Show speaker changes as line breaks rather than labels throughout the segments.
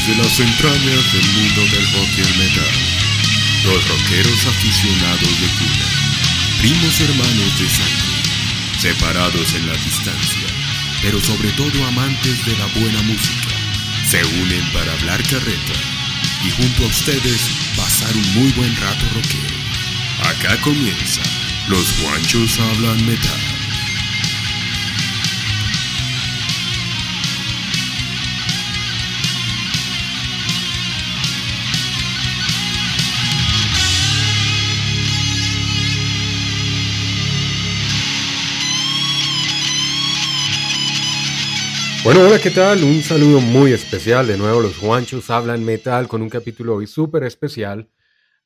Desde las entrañas del mundo del rock y el metal, dos rockeros aficionados de cuna, primos hermanos de sangre, separados en la distancia, pero sobre todo amantes de la buena música, se unen para hablar carreta y junto a ustedes pasar un muy buen rato rockero. Acá comienza, los guanchos hablan metal.
Bueno, hola, ¿qué tal? Un saludo muy especial. De nuevo, los Juanchos hablan metal con un capítulo hoy súper especial.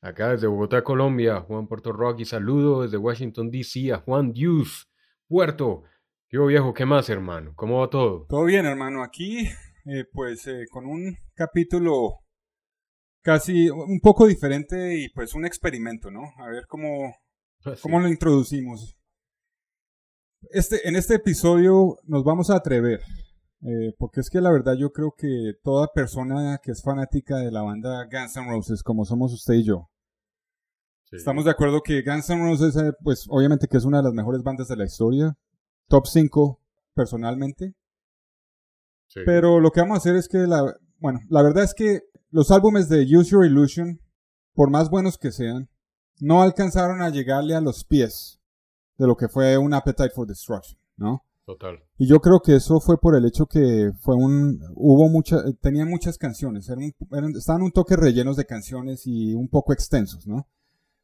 Acá desde Bogotá, Colombia, Juan Puerto Rock y saludo desde Washington, D.C. a Juan Dius, Puerto. ¿Qué viejo? ¿Qué más, hermano? ¿Cómo va todo?
Todo bien, hermano. Aquí, eh, pues, eh, con un capítulo casi un poco diferente y pues un experimento, ¿no? A ver cómo,
Pues
cómo lo introducimos. Este, en este episodio nos vamos a atrever, eh, porque es que la verdad yo creo que toda persona que es fanática de la banda Guns N' Roses, como somos usted y yo,
Sí.
estamos de acuerdo que Guns N' Roses, eh, pues obviamente que es una de las mejores bandas de la historia, top 5 personalmente,
Sí.
pero lo que vamos a hacer es que la, bueno, la verdad es que los álbumes de Use Your Illusion, por más buenos que sean, no alcanzaron a llegarle a los pies de lo que fue un Appetite for Destruction, ¿no?
Total.
Y yo creo que eso fue por el hecho que fue un, hubo muchas, tenían muchas canciones, eran, estaban un toque rellenos de canciones y un poco extensos, ¿no?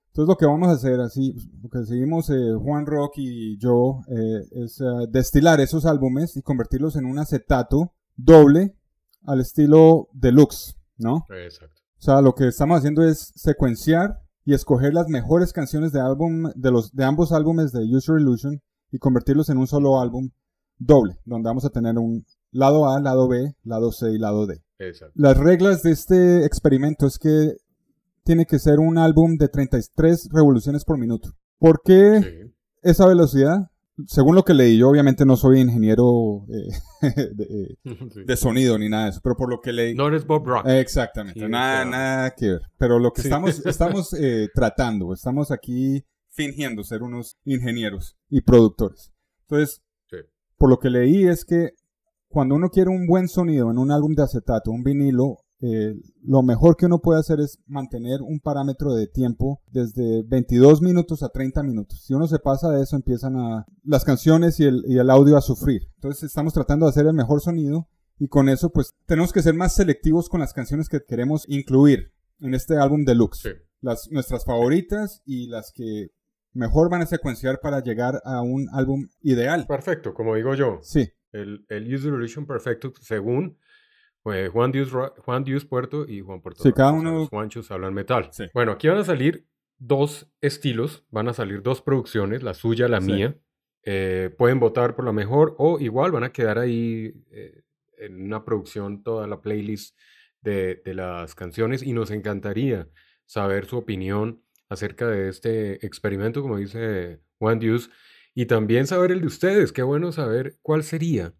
Entonces lo que vamos a hacer, así, lo que seguimos eh, Juan Rock y yo, eh, es eh, destilar esos álbumes y convertirlos en un acetato doble al estilo deluxe, ¿no?
Exacto.
O sea, lo que estamos haciendo es secuenciar y escoger las mejores canciones de álbum de los de ambos álbumes de Use Your Illusion y convertirlos en un solo álbum doble, donde vamos a tener un lado A, lado B, lado C y lado D.
Exacto.
Las reglas de este experimento es que tiene que ser un álbum de 33 revoluciones por minuto. ¿Por qué
Sí.
esa velocidad? Según lo que leí, yo obviamente no soy ingeniero eh, de, eh,
Sí.
de sonido ni nada de eso, pero por lo que leí,
No eres Bob Rock.
Exactamente,
Sí,
nada,
o sea-
nada que ver. Pero lo que
Sí.
estamos, estamos eh, tratando, estamos aquí fingiendo ser unos ingenieros y productores. Entonces,
Sí.
por lo que leí es que cuando uno quiere un buen sonido en un álbum de acetato, un vinilo, eh, lo mejor que uno puede hacer es mantener un parámetro de tiempo desde 22 minutos a 30 minutos. Si uno se pasa de eso, empiezan a las canciones y el, y el audio a sufrir. Entonces estamos tratando de hacer el mejor sonido y con eso pues tenemos que ser más selectivos con las canciones que queremos incluir en este álbum deluxe.
Sí.
Las, nuestras favoritas y las que mejor van a secuenciar para llegar a un álbum ideal.
Perfecto, como digo yo.
Sí,
El, el User Illusion perfecto según eh, Juan, Dios, Juan Dios Puerto y Juan Puerto
Sí, cada uno-
Juanchos hablan metal.
Sí.
Bueno, aquí van a salir dos estilos, van a salir dos producciones, la suya, la
Sí.
mía. Eh, pueden votar por la mejor o igual van a quedar ahí eh, en una producción toda la playlist de, de las canciones y nos encantaría saber su opinión acerca de este experimento, como dice Juan Dios, y también saber el de ustedes. Qué bueno saber cuál sería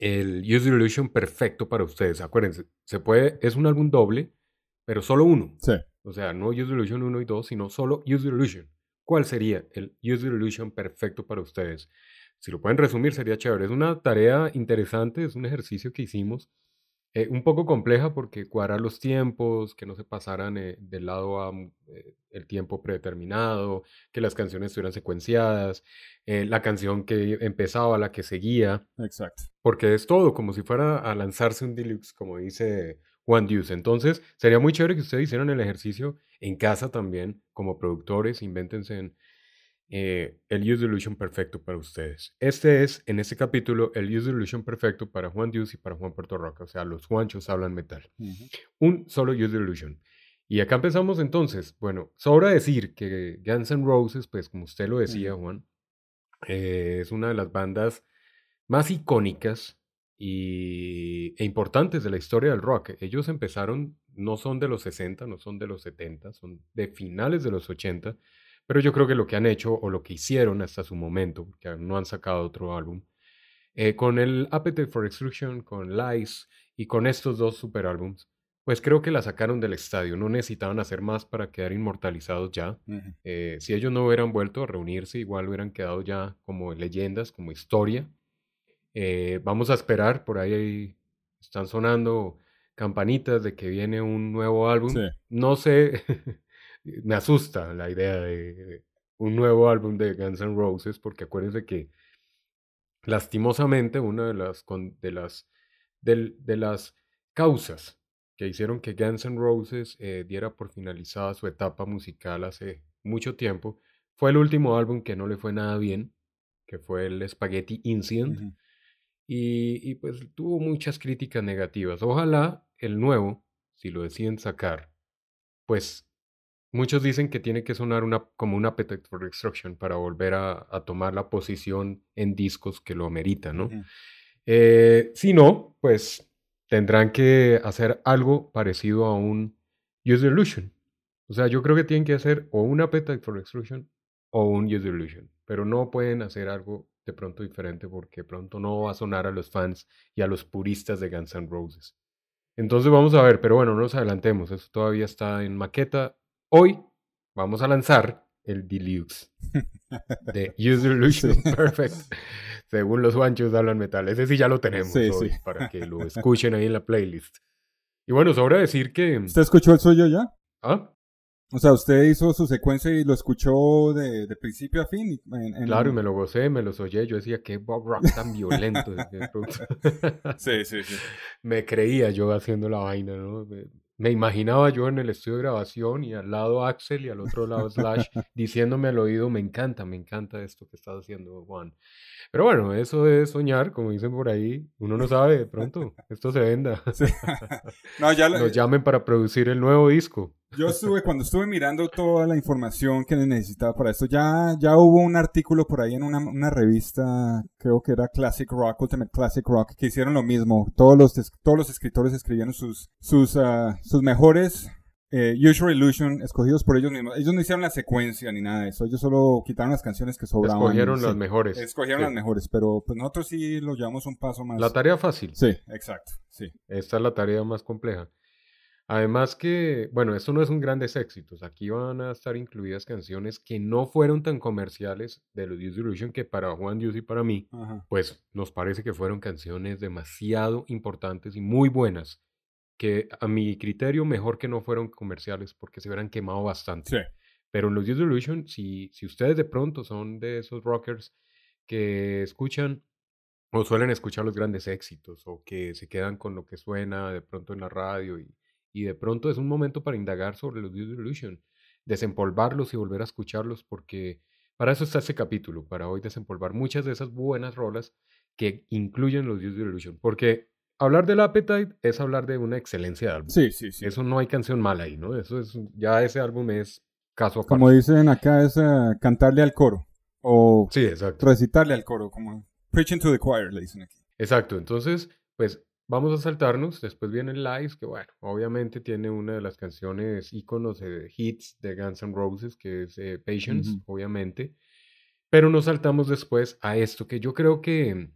el Use Illusion perfecto para ustedes. Acuérdense, se puede, es un álbum doble, pero solo uno.
sí.
O sea, no Use Illusion 1 y 2, sino solo Use Illusion. ¿Cuál sería el Use Illusion perfecto para ustedes? Si lo pueden resumir, sería chévere. Es una tarea interesante, es un ejercicio que hicimos. Eh, un poco compleja porque cuadrar los tiempos, que no se pasaran eh, del lado a mm, eh, el tiempo predeterminado, que las canciones estuvieran secuenciadas, la canción que empezaba, la que seguía,
Exacto.
porque es todo, como si fuera a lanzarse un deluxe, como dice Juan Deuce. Entonces, sería muy chévere que ustedes hicieran el ejercicio en casa también, como productores, invéntense en, eh, el Use Illusion perfecto para ustedes. Este es, en este capítulo, el Use Illusion perfecto para Juan Deuce y para Juan Puerto Roca, o sea, los Juanchos hablan metal.
Ujú.
Un solo Use Illusion. Y acá empezamos entonces. Bueno, sobra decir que Guns N' Roses, pues como usted lo decía. Juan, eh, es una de las bandas más icónicas y, e importantes de la historia del rock. Ellos empezaron, no son de los 60, no son de los 70, son de finales de los 80, pero yo creo que lo que han hecho o lo que hicieron hasta su momento, porque no han sacado otro álbum, Eh, con el Appetite for Destruction, con Lies y con estos dos super álbums, pues creo que la sacaron del estadio. No necesitaban hacer más para quedar inmortalizados ya. Eh, si ellos no hubieran vuelto a reunirse, igual hubieran quedado ya como leyendas, como historia. Eh, vamos a esperar, por ahí están sonando campanitas de que viene un nuevo álbum. No sé, me asusta la idea de un nuevo álbum de Guns N' Roses, porque acuérdense que lastimosamente una de las, de las, de las causas que hicieron que Guns N' Roses eh, diera por finalizada su etapa musical hace mucho tiempo, fue el último álbum que no le fue nada bien, que fue el Spaghetti Incident, y, y, pues tuvo muchas críticas negativas. Ojalá el nuevo, si lo deciden sacar, pues muchos dicen que tiene que sonar una, como una Appetite for Destruction para volver a, a, tomar la posición en discos que lo ameritan, ¿no? eh, si no, pues tendrán que hacer algo parecido a un Use Illusion. O sea, yo creo que tienen que hacer o un Appetite for Destruction o un Use Illusion, pero no pueden hacer algo de pronto diferente porque pronto no va a sonar a los fans y a los puristas de Guns N' Roses. Entonces vamos a ver, pero bueno, no nos adelantemos, eso todavía está en maqueta. Hoy vamos a lanzar el Deluxe de Use Illusion Perfect según los guanchos hablan metal. Ese sí ya lo tenemos hoy para que lo escuchen ahí en la playlist. Y bueno, sobra decir que...
¿Usted escuchó el suyo ya?
¿Ah?
O sea, usted hizo su secuencia y lo escuchó de, principio a fin.
Claro, y me lo gocé, me los oye. Yo decía, qué Bob Rock tan violento.
sí, sí, sí.
Me creía yo haciendo la vaina, ¿no? Me imaginaba yo en el estudio de grabación y al lado Axel y al otro lado Slash diciéndome al oído, me encanta, me encanta esto que estás haciendo, Juan. Pero bueno, eso es soñar, como dicen por ahí. Uno no sabe, de pronto, esto se venda. no, ya Nos llamen para producir el nuevo disco.
Yo estuve, cuando estuve mirando toda la información que necesitaba para esto, ya, ya hubo un artículo por ahí en una, una revista, creo que era Classic Rock, Ultimate Classic Rock, que hicieron lo mismo. Todos los, todos los escritores escribieron sus, sus, uh, sus mejores eh, Usual Illusion, escogidos por ellos mismos. Ellos no hicieron la secuencia ni nada de eso. Ellos solo quitaron las canciones que sobraban.
Escogieron las mejores.
Escogieron las mejores, pero pues nosotros sí lo llevamos un paso más.
La tarea fácil.
Sí, exacto. Sí.
Esta es la tarea más compleja. Además que, bueno, esto no es un grandes éxitos. Aquí van a estar incluidas canciones que no fueron tan comerciales de los Usual Illusion que para Juan Dios y para mí, pues nos parece que fueron canciones demasiado importantes y muy buenas que a mi criterio mejor que no fueron comerciales porque se hubieran quemado bastante. Pero en los Use Illusion, si, si ustedes de pronto son de esos rockers que escuchan o suelen escuchar los grandes éxitos o que se quedan con lo que suena de pronto en la radio y, y de pronto es un momento para indagar sobre los Use Illusion, desempolvarlos y volver a escucharlos porque para eso está este capítulo, para hoy desempolvar muchas de esas buenas rolas que incluyen los Use Illusion, porque hablar del Appetite es hablar de una excelencia de álbum.
Sí, sí, sí.
Eso no hay canción mala ahí, ¿no? Eso es, ya ese álbum es caso aparte.
Como dicen acá, es eh, cantarle al coro. O
sí, exacto.
recitarle al coro, como preaching to the choir, le dicen aquí.
Exacto, entonces, pues vamos a saltarnos. Después viene Lies, que bueno, obviamente tiene una de las canciones íconos de hits de Guns N' Roses, que es eh, Patience, obviamente. Pero nos saltamos después a esto, que yo creo que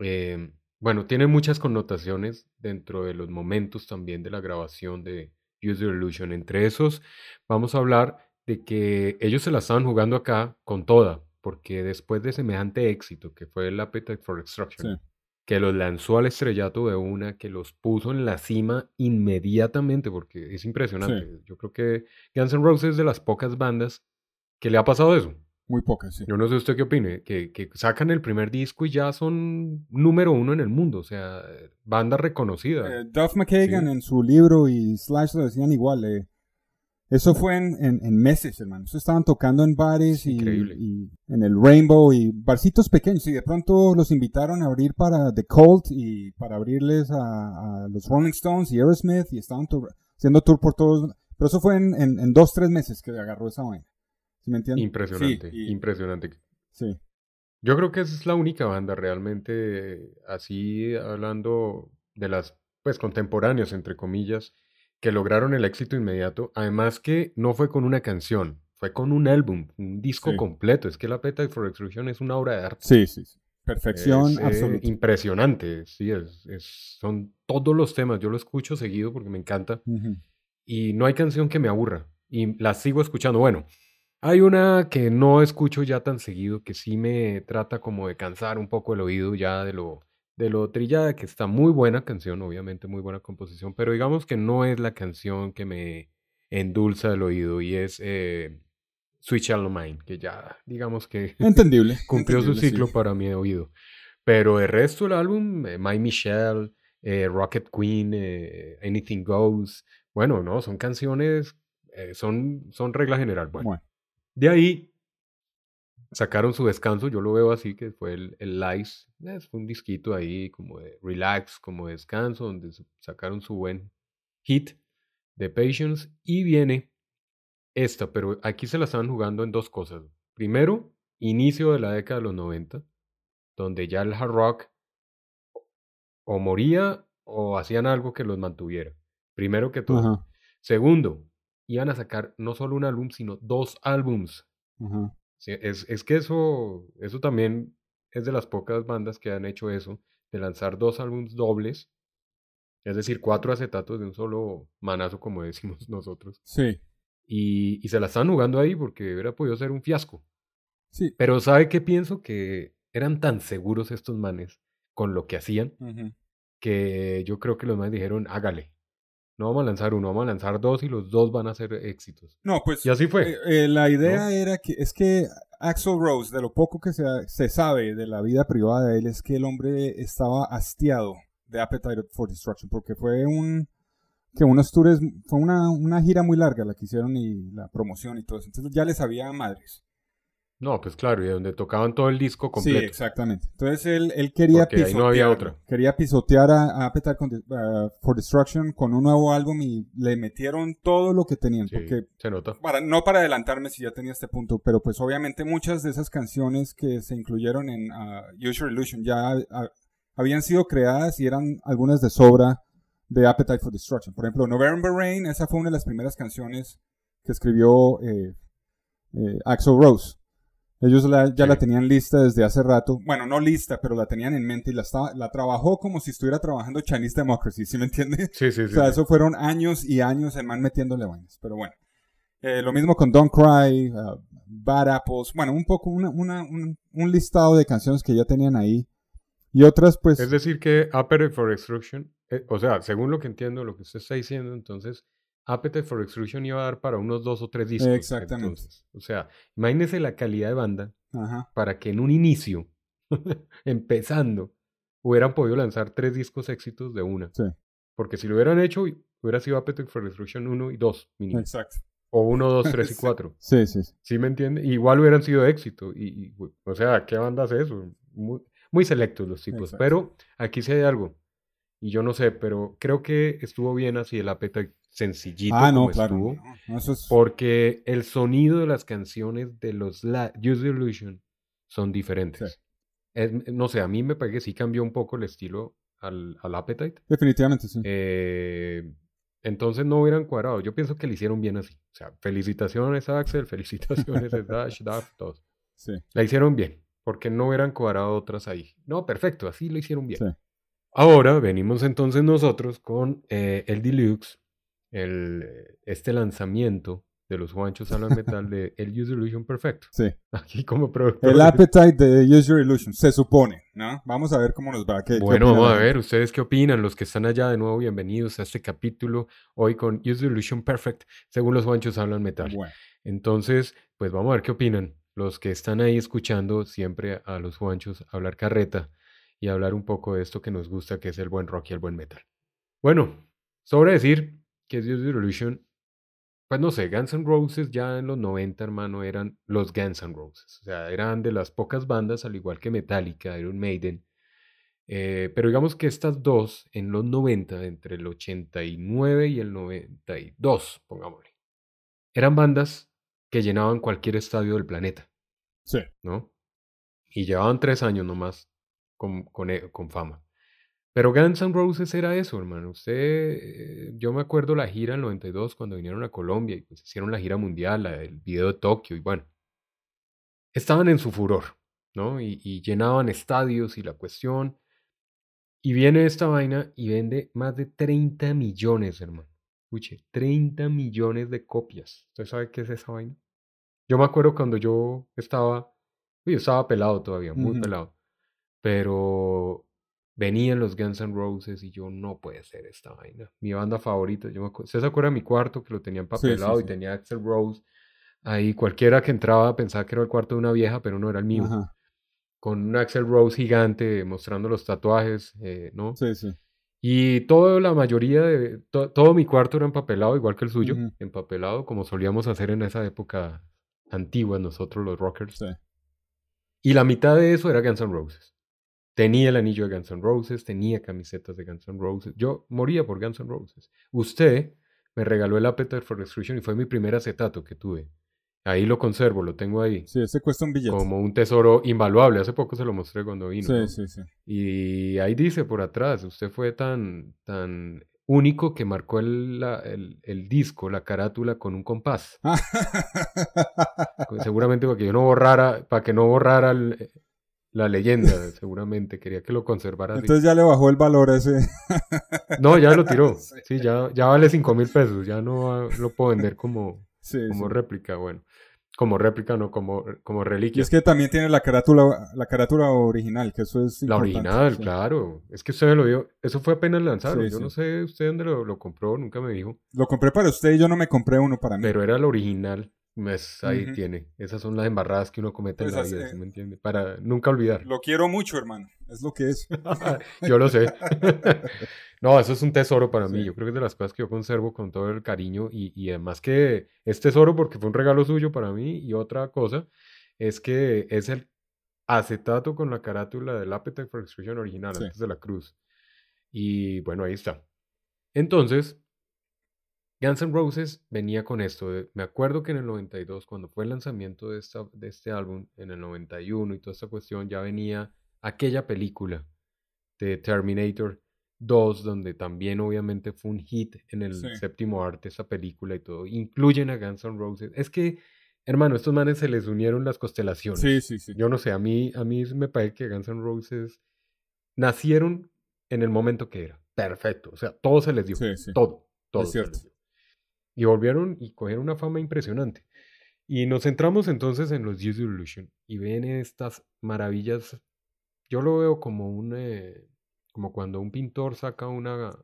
eh, bueno, tiene muchas connotaciones dentro de los momentos también de la grabación de Use Your Illusion. Entre esos, vamos a hablar de que ellos se la estaban jugando acá con toda, porque después de semejante éxito que fue el Appetite for Destruction, que los lanzó al estrellato de una, que los puso en la cima inmediatamente, porque es impresionante. Yo creo que Guns N' Roses es de las pocas bandas que le ha pasado eso.
Muy pocas, sí.
Yo no sé usted qué opine, que, que, sacan el primer disco y ya son número uno en el mundo, o sea, banda reconocida.
Eh, Duff McKagan en su libro y Slash lo decían igual. Eh, eso fue en, en, meses, hermano. Eso estaban tocando en bares y, y, en el Rainbow y barcitos pequeños. Y de pronto los invitaron a abrir para The Cult y para abrirles a, a los Rolling Stones y Aerosmith y estaban haciendo tour por todos. Pero eso fue en, en, dos, tres meses que agarró esa vaina.
Impresionante, impresionante.
Sí.
Yo creo que esa es la única banda realmente, así hablando de las, pues, contemporáneas, entre comillas, que lograron el éxito inmediato. Además que no fue con una canción, fue con un álbum, un disco completo. Es que la Appetite for Destruction es una obra de arte.
Sí, sí, sí. Perfección
Es, eh,
absoluta.
impresionante, sí, es, es- son todos los temas. Yo lo escucho seguido porque me encanta y no hay canción que me aburra y la sigo escuchando. Bueno, hay una que no escucho ya tan seguido que sí me trata como de cansar un poco el oído ya de lo, de lo trillada, que está muy buena canción, obviamente muy buena composición, pero digamos que no es la canción que me endulza el oído y es eh, Sweet Child of Mine, que ya digamos que
Entendible.
cumplió su
sí.
ciclo para mi oído. Pero el resto del álbum, eh, My Michelle, eh, Rocket Queen, eh, Anything Goes, bueno, no, son canciones, son, son regla general. Bueno,
Bueno,
de ahí sacaron su descanso, yo lo veo así, que fue el, el Lice, es un disquito ahí como de relax, como de descanso, donde sacaron su buen hit de Patience y viene esta, pero aquí se la estaban jugando en dos cosas. Primero, inicio de la década de los 90, donde ya el hard rock o moría o hacían algo que los mantuviera. Primero que todo.
ajá,
Segundo, iban a sacar no solo un álbum, sino dos álbums.
ajá.
Sí, Es, es que eso, eso también es de las pocas bandas que han hecho eso, de lanzar dos álbums dobles, es decir, cuatro acetatos de un solo manazo, como decimos nosotros.
Sí,
Y, y se la están jugando ahí porque hubiera podido ser un fiasco.
sí.
Pero ¿sabe qué pienso? Que eran tan seguros estos manes con lo que hacían que yo creo que los manes dijeron, hágale. No vamos a lanzar uno, vamos a lanzar dos y los dos van a ser éxitos.
No, pues
Y así fue.
eh, eh, la idea era que es que Axel Rose, de lo poco que se, se sabe de la vida privada de él, es que el hombre estaba hastiado de Appetite for Destruction, porque fue un que unos tours, fue una, una gira muy larga la que hicieron y la promoción y todo eso. Entonces ya les había madres.
No, pues claro, y donde tocaban todo el disco
Sí,
completo.
exactamente. Entonces él, él quería
Porque ahí no había
pisotearlo.
otra.
Quería pisotear a, a Appetite uh, for Destruction con un nuevo álbum y le metieron todo lo que tenían.
Sí,
Porque
se nota.
para, no para adelantarme si ya tenía este punto, pero pues obviamente muchas de esas canciones que se incluyeron en uh, Use Your Illusion ya ah, habían sido creadas y eran algunas de sobra de Appetite for Destruction. Por ejemplo, November Rain, esa fue una de las primeras canciones que escribió eh, eh, Axel Rose. Ellos la- ya
Sí.
la tenían lista desde hace rato. Bueno, no lista, pero la tenían en mente y la, estaba, la trabajó como si estuviera trabajando Chinese Democracy, ¿sí me entiende?
Sí, sí,
O
sí.
sea,
sí.
eso fueron años y años el man metiéndole vainas. Pero bueno. Eh, lo mismo con Don't Cry, uh, Bad Apples. Bueno, un poco, una, una- un, un listado de canciones que ya tenían ahí. Y otras, pues.
Es decir, que Appetite for Destruction, eh, o sea, según lo que entiendo, lo que usted está diciendo, entonces, Appetite for Destruction iba a dar para unos dos o tres discos.
Exactamente.
entonces. O sea, imagínese la calidad de banda
Ajá.
para que en un inicio, empezando, hubieran podido lanzar tres discos éxitos de una.
Sí.
Porque si lo hubieran hecho, hubiera sido Appetite for Destruction 1 y 2, mínimo.
Exacto.
O 1, 2, 3 y
Sí.
4.
Sí, sí. sí.
¿Sí me entiende? Igual hubieran sido éxito. Y, o sea, ¿qué banda hace eso? Muy, muy selectos los tipos.
Exacto.
Pero aquí sí hay algo. Y yo no sé, pero creo que estuvo bien así el Appetite sencillito
Ah, no, claro.
estuvo.
no, no, eso es.
Porque el sonido de las canciones de los la Use the Illusion son diferentes.
Sí.
Es- no sé, a mí me parece que sí cambió un poco el estilo al, al Appetite.
Definitivamente, sí.
Eh, entonces no hubieran cuadrado. Yo pienso que le hicieron bien así. O sea, felicitaciones a Axel, felicitaciones a Dash, Duff, todos.
Sí.
La hicieron bien, porque no hubieran cuadrado otras ahí. No, perfecto, así lo hicieron bien.
Sí.
Ahora venimos entonces nosotros con eh, el Deluxe, el, este lanzamiento de los Juanchos Alan Metal de El Use Illusion Perfecto.
Sí.
Aquí como productor.
El Appetite de Use Your Illusion, se supone, ¿no? Vamos a ver cómo nos va. ¿Qué-
Bueno, vamos a ver, ¿ustedes qué opinan? Los que están allá de nuevo, bienvenidos a este capítulo hoy con Use the Illusion Perfect, según los Juanchos hablan metal.
Bueno,
Entonces, pues vamos a ver qué opinan los que están ahí escuchando siempre a los Juanchos hablar carreta y hablar un poco de esto que nos gusta, que es el buen rock y el buen metal. Bueno, sobre decir que Use the Illusion, pues no sé, Guns N' Roses ya en los 90, hermano, eran los Guns N' Roses. O sea, eran de las pocas bandas, al igual que Metallica, Iron Maiden, eh, pero digamos que estas dos, en los 90, entre el 89 y el 92, pongámosle, eran bandas que llenaban cualquier estadio del planeta,
sí.
¿no? Y llevaban tres años nomás con, con, e- con fama. Pero Guns N' Roses era eso, hermano. Usted, eh, yo me acuerdo la gira en el 92 cuando vinieron a Colombia y pues hicieron la gira mundial, la- el video de Tokio y bueno. Estaban en su furor. ¿no? Y, y llenaban estadios y la cuestión. Y viene esta vaina y vende más de 30 millones, hermano. Escuche, 30 millones de copias. ¿Usted sabe qué es esa vaina? Yo me acuerdo cuando yo estaba, uy, yo estaba pelado todavía, muy
Ujú.
pelado. Pero venían los Guns N' Roses y yo no puede ser esta vaina. Mi banda favorita, yo me acuerdo, ¿usted se acuerda de mi cuarto que lo tenía
sí,
empapelado y tenía Axel Rose? Ahí cualquiera que entraba pensaba que era el cuarto de una vieja, pero no era el mío.
Ajá.
Con un Axel Rose gigante mostrando los tatuajes, eh, ¿no?
Sí, sí.
Y toda la mayoría de, to- todo mi cuarto era empapelado, igual que el suyo, empapelado, como solíamos hacer en esa época antigua nosotros los rockers.
Sí.
Y la mitad de eso era Guns N' Roses. Tenía el anillo de Guns N' Roses, tenía camisetas de Guns N' Roses. Yo moría por Guns N' Roses. Usted me regaló el Appetite for Destruction y fue mi primer acetato que tuve. Ahí lo conservo, lo tengo ahí.
Sí, ese cuesta un billete.
Como un tesoro invaluable. Hace poco se lo mostré cuando vino.
Sí,
¿no?
sí, sí.
Y ahí dice por atrás, usted fue tan, tan único que marcó el, la- el- el disco, la carátula con un compás. Seguramente para que yo no borrara, para que no borrara el- la leyenda, seguramente quería que lo conservara así.
Entonces ya le bajó el valor a ese.
No, ya lo tiró.
Sí.
Sí, ya, ya vale cinco mil pesos, ya no lo puedo vender como,
Sí,
como
sí.
réplica, bueno. Como réplica, no, como, como
Y
reliquia.
es que también tiene la carátula, la carátula original, que eso es
La original, claro. Es que usted me lo dio. Eso fue apenas lanzado. Yo no sé usted dónde lo, lo compró, nunca me dijo.
Lo compré para usted y yo no me compré uno para mí.
Pero era el original. Pues ahí
Ujú.
tiene. Esas son las embarradas que uno comete en
Pues
la
así-
vida, ¿sí me entiende? Para nunca olvidar.
Lo quiero mucho, hermano. Es lo que es.
Yo lo sé. no, eso es un tesoro para mí.
Sí.
Yo creo que es de las cosas que yo conservo con todo el cariño y, y además que es tesoro porque fue un regalo suyo para mí y otra cosa es que es el acetato con la carátula del Appetite for Destruction original
Sí.
antes de la cruz. Y bueno, ahí está. Entonces, Guns N' Roses venía con esto. me acuerdo que en el 92, cuando fue el lanzamiento de, esta, de este álbum, en el 91 y toda esta cuestión, ya venía aquella película de Terminator 2, donde también obviamente fue un hit en el
Sí.
séptimo arte esa película y todo. Incluyen a Guns N' Roses. Es que, hermano, estos manes se les unieron las constelaciones.
Sí, sí, sí.
Yo no sé, a mí, a mí me parece que Guns N' Roses nacieron en el momento que era. Perfecto. O sea, todo se les dio.
Sí, sí.
Todo. Todo se
cierto.
Y volvieron y cogieron una fama impresionante. Y nos centramos entonces en los Use Illusion. Y ven estas maravillas. Yo lo veo como un. eh, como cuando un pintor saca una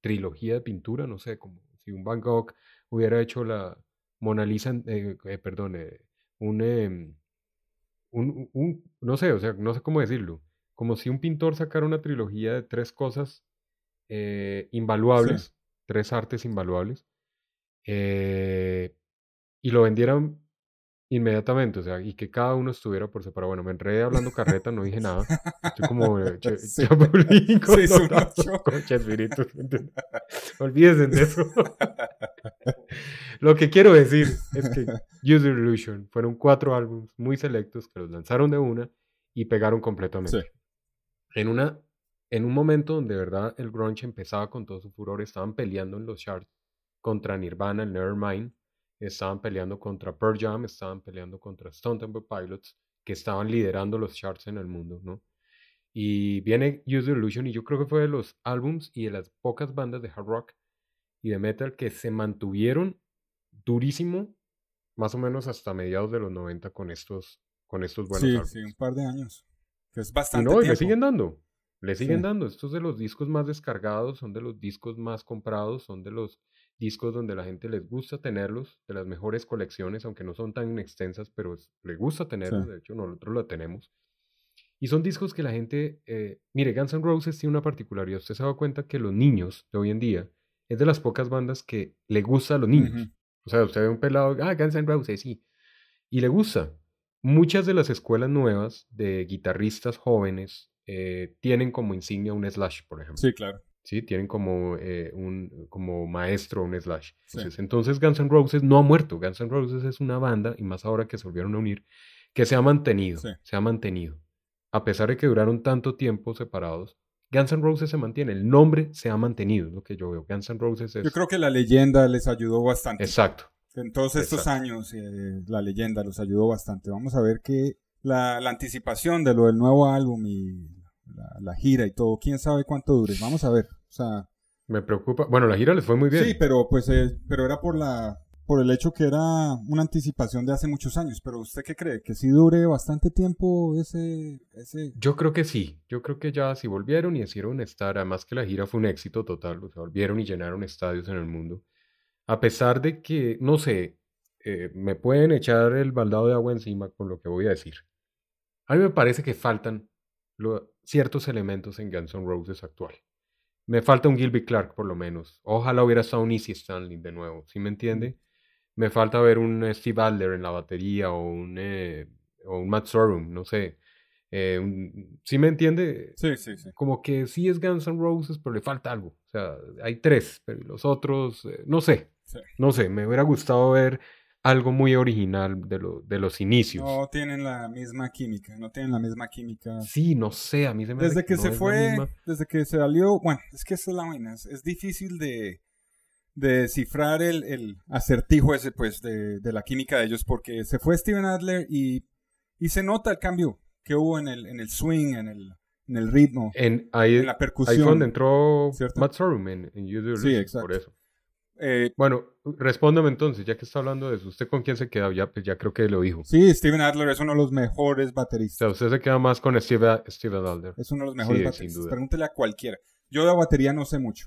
trilogía de pintura, no sé, como si un Van Gogh hubiera hecho la Mona Lisa, eh, eh, perdón, un, em, un, un- no sé, o sea, no sé cómo decirlo, como si un pintor sacara una trilogía de tres cosas invaluables, tres artes invaluables, eh, y lo vendieran inmediatamente, o sea, y que cada uno estuviera por separado. Bueno, me enredé hablando carreta, no dije nada. Estoy como eh. Olvídense de eso. Lo que quiero decir es que Use Your Illusion fueron cuatro álbumes muy selectos que los lanzaron de una y pegaron completamente.
Sí.
En, una, en un momento donde de verdad el grunge empezaba con todo su furor, estaban peleando en los charts contra Nirvana, el Nevermind, estaban peleando contra Pearl Jam, estaban peleando contra Stone Temple Pilots, que estaban liderando los charts en el mundo, ¿no? Y viene Use Your Illusion y yo creo que fue de los álbums y de las pocas bandas de hard rock y de metal que se mantuvieron durísimo, más o menos hasta mediados de los 90 con estos, con estos buenos
sí,
álbumes.
sí, un par de años. Que es
Y
bastante
no, y le siguen dando. Le siguen
Sí.
dando. Estos de los discos más descargados, son de los discos más comprados, son de los discos donde la gente les gusta tenerlos, de las mejores colecciones, aunque no son tan extensas, pero es- les gusta tenerlos.
Sí.
De hecho, nosotros lo tenemos. Y son discos que la gente. eh, mire, Guns N' Roses tiene una particularidad. Usted se ha dado cuenta que los niños de hoy en día es de las pocas bandas que le gusta a los niños.
Ujú.
O sea, usted ve un pelado, ah, Guns N' Roses, sí. Y le gusta. Muchas de las escuelas nuevas de guitarristas jóvenes eh, tienen como insignia un slash, por ejemplo.
Sí, claro.
Sí, tienen como, eh, un, como maestro un slash.
Sí.
Entonces, entonces Guns N' Roses no ha muerto. Guns N' Roses es una banda, y más ahora que se volvieron a unir, que se ha mantenido.
Sí.
Se ha mantenido. A pesar de que duraron tanto tiempo separados, Guns N' Roses se mantiene. El nombre se ha mantenido, es lo que yo veo. Guns N' Roses es...
Yo creo que la leyenda les ayudó bastante.
Exacto.
En todos estos
Exacto.
años, eh, la leyenda los ayudó bastante. Vamos a ver qué la, la anticipación de lo del nuevo álbum y la, la gira y todo, quién sabe cuánto dure. Vamos a ver. O sea,
Me preocupa. Bueno, la gira les fue muy bien.
sí, pero pues eh, pero era por la por el hecho que era una anticipación de hace muchos años. Pero ¿usted qué cree? ¿Que sí dure bastante tiempo ese ese
Yo creo que sí. Yo creo que ya si volvieron y hicieron estar, además que la gira fue un éxito total, o sea, volvieron y llenaron estadios en el mundo. A pesar de que, no sé, eh, me pueden echar el baldado de agua encima con lo que voy a decir. A mí me parece que faltan lo- ciertos elementos en Guns N' Roses actual. Me falta un Gilby Clark, por lo menos. Ojalá hubiera estado un Easy Stanley de nuevo, ¿sí me entiende? Me falta ver un eh, Steve Adler en la batería o un, eh, o un Matt Sorum, no sé. Eh, un- ¿sí me entiende?
Sí, sí, sí.
Como que sí es Guns N' Roses, pero le falta algo. O sea, hay tres, pero los otros, eh, no sé.
Sí.
No sé, me hubiera gustado ver algo muy original de, lo- de los inicios.
No tienen la misma química, no tienen la misma química.
Sí, no sé, a mí se me
Desde que
no
se fue, desde que se salió, bueno, es que esa es la vaina, es, difícil de, de descifrar el, el acertijo ese, pues, de, de la química de ellos, porque se fue Steven Adler y, y se nota el cambio que hubo en el, en el swing, en el, en el ritmo,
En, ahí,
en la
ahí fue
percusión.
donde entró
¿cierto?
Matt Sorum en, en You Do
Sí, exacto.
por eso.
Eh,
Bueno, respóndame entonces, ya que está hablando de eso, ¿usted con quién se queda? Ya, pues ya creo que lo dijo.
sí, Steven Adler es uno de los mejores
O
bateristas.
sea, usted se queda más con Steve, Steve Adler.
Es uno de los mejores
Sí, sin
bateristas.
duda.
Pregúntele a cualquiera. Yo de batería no sé mucho,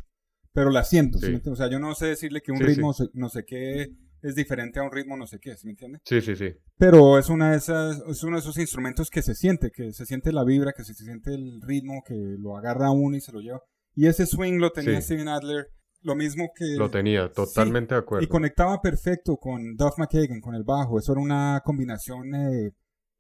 pero la siento. ¿sí
Sí.
O sea, yo no sé decirle que un
Sí,
ritmo no sé qué es diferente a un ritmo no sé qué, ¿sí me entiende?
Sí, sí, sí.
Pero es una de esas, es uno de esos instrumentos que se siente, que se siente la vibra, que se siente el ritmo, que lo agarra uno y se lo lleva. Y ese swing lo tenía
Sí.
Steven Adler, lo mismo que
Lo tenía, totalmente de acuerdo.
y conectaba perfecto con Duff McKagan, con el bajo. Eso era una combinación eh,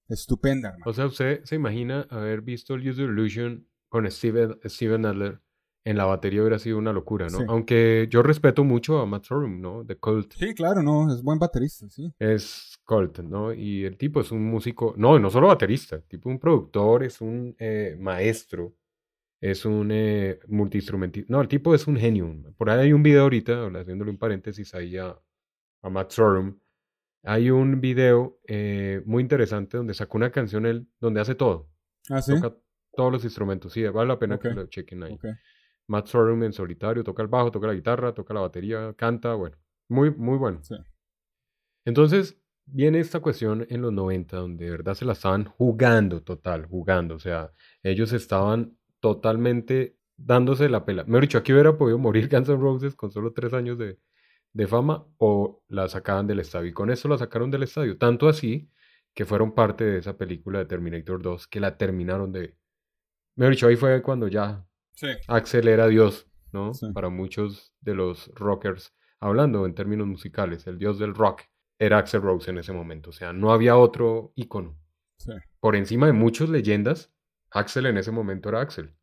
estupenda, hermano.
O sea, usted se imagina haber visto el Use the Illusion con Steven, Steven Adler en la batería hubiera sido una locura, ¿no?
Sí.
Aunque yo respeto mucho a Matt Sorum, ¿no? De Cult.
Sí, claro, no, es buen baterista, sí.
Es Cult, ¿no? Y el tipo es un músico, no, no solo baterista, tipo un productor, es un eh, maestro, es un eh, multiinstrumentista. No, el tipo es un genio. Por ahí hay un video ahorita, haciéndole un paréntesis ahí a, a Matt Sorum. Hay un video eh, muy interesante donde sacó una canción él, donde hace todo.
Ah, sí.
Toca todos los instrumentos. Sí, vale la pena que lo chequen ahí. Matt Sorum en solitario, toca el bajo, toca la guitarra, toca la batería, canta, bueno, muy, muy bueno.
Sí.
Entonces, viene esta cuestión en los 90, donde de verdad se la estaban jugando total, jugando. O sea, ellos estaban totalmente dándose la pela. Mejor dicho, aquí hubiera podido morir Guns N' Roses con solo tres años de, de fama o la sacaban del estadio. Y con eso la sacaron del estadio. Tanto así que fueron parte de esa película de Terminator 2, que la terminaron de... Mejor dicho, ahí fue cuando ya
Sí.
Axel era Dios, ¿no?
Sí.
Para muchos de los rockers, hablando en términos musicales, el dios del rock era Axel Rose en ese momento. O sea, no había otro ícono.
Sí.
Por encima de muchas leyendas, Axel en ese momento era Axel.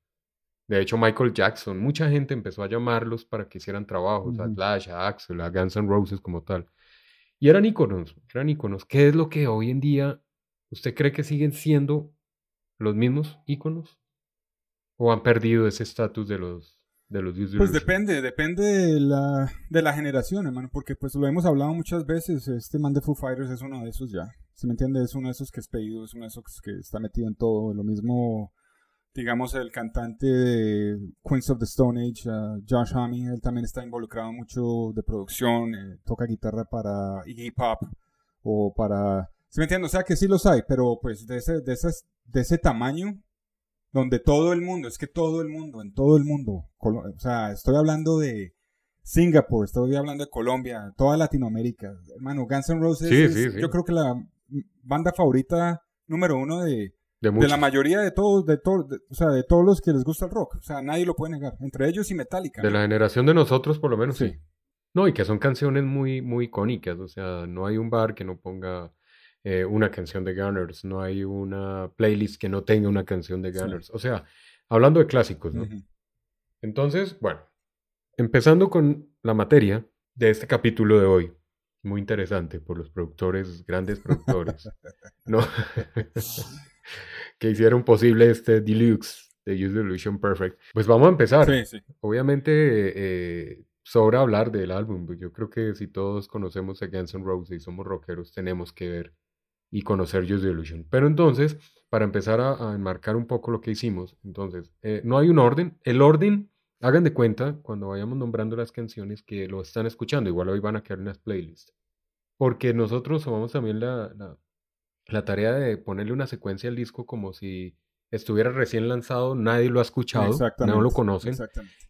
De hecho, Michael Jackson, mucha gente empezó a llamarlos para que hicieran trabajos, a. Slash, a Axel, a Guns N' Roses como tal. Y eran íconos, eran íconos. ¿Qué es lo que hoy en día usted cree que siguen siendo los mismos íconos? ¿O han perdido ese estatus de los de los the
Pues depende, depende de la, de la generación, hermano, porque pues lo hemos hablado muchas veces, este man de Foo Fighters es uno de esos ya, si me entiendes? Es uno de esos que es pedido, es uno de esos que está metido en todo, lo mismo, digamos, el cantante de Queens of the Stone Age, uh, Josh Homme, él también está involucrado mucho de producción, eh, toca guitarra para Iggy Pop o para... ¿Sí me entiendes? O sea que sí los hay, pero pues de ese, de esas, de ese tamaño, donde todo el mundo, es que todo el mundo, en todo el mundo, o sea, estoy hablando de Singapur, estoy hablando de Colombia, toda Latinoamérica, hermano, Guns N' Roses
Sí,
es,
sí, sí.
yo creo que la banda favorita número uno de,
De
de la mayoría de todos, de todos, o sea, de todos los que les gusta el rock, o sea, nadie lo puede negar, entre ellos y Metallica.
De la generación de nosotros, por lo menos. Sí. No, y que son canciones muy, muy icónicas. O sea, no hay un bar que no ponga eh, una canción de Gunners. No hay una playlist que no tenga una canción de
Sí.
Gunners. O sea, hablando de clásicos, ¿no?
Ujú.
Entonces, bueno, empezando con la materia de este capítulo de hoy. Muy interesante por los productores, grandes productores, ¿no? que hicieron posible este deluxe de Use the Illusion Perfect. Pues vamos a empezar.
Sí, sí.
Obviamente eh, sobra hablar del álbum. Yo creo que si todos conocemos a Guns N' Roses y somos rockeros, tenemos que ver y conocer Use the Illusion. Pero entonces, para empezar a, a enmarcar un poco lo que hicimos, entonces, eh, no hay un orden. El orden, hagan de cuenta, cuando vayamos nombrando las canciones, que lo están escuchando. Igual hoy van a quedar en las playlists. Porque nosotros tomamos también la, la, la tarea de ponerle una secuencia al disco como si estuviera recién lanzado, nadie lo ha escuchado, no lo conocen.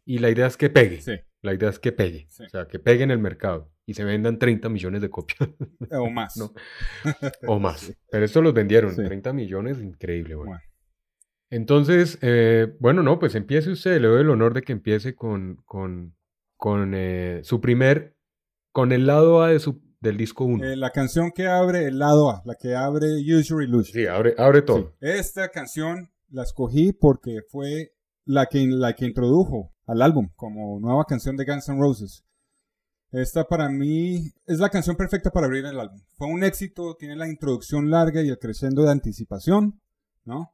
Y la idea es que pegue.
Sí.
La idea es que pegue.
Sí.
O sea, que pegue en el mercado y se vendan 30 millones de copias
O más.
No. o más. Pero esto los vendieron,
Sí.
30 millones, increíble, bueno.
Bueno.
Entonces, eh, bueno, no, pues empiece usted, le doy el honor de que empiece con, con, con eh, su primer, con el lado A de su, del disco 1.
Eh, la canción que abre el lado A, la que abre Use Your Illusion.
sí, abre, abre todo.
Sí. Esta canción la escogí porque fue la que, la que introdujo al álbum como nueva canción de Guns N' Roses. Esta para mí es la canción perfecta para abrir el álbum. Fue un éxito, tiene la introducción larga y el crescendo de anticipación, ¿no?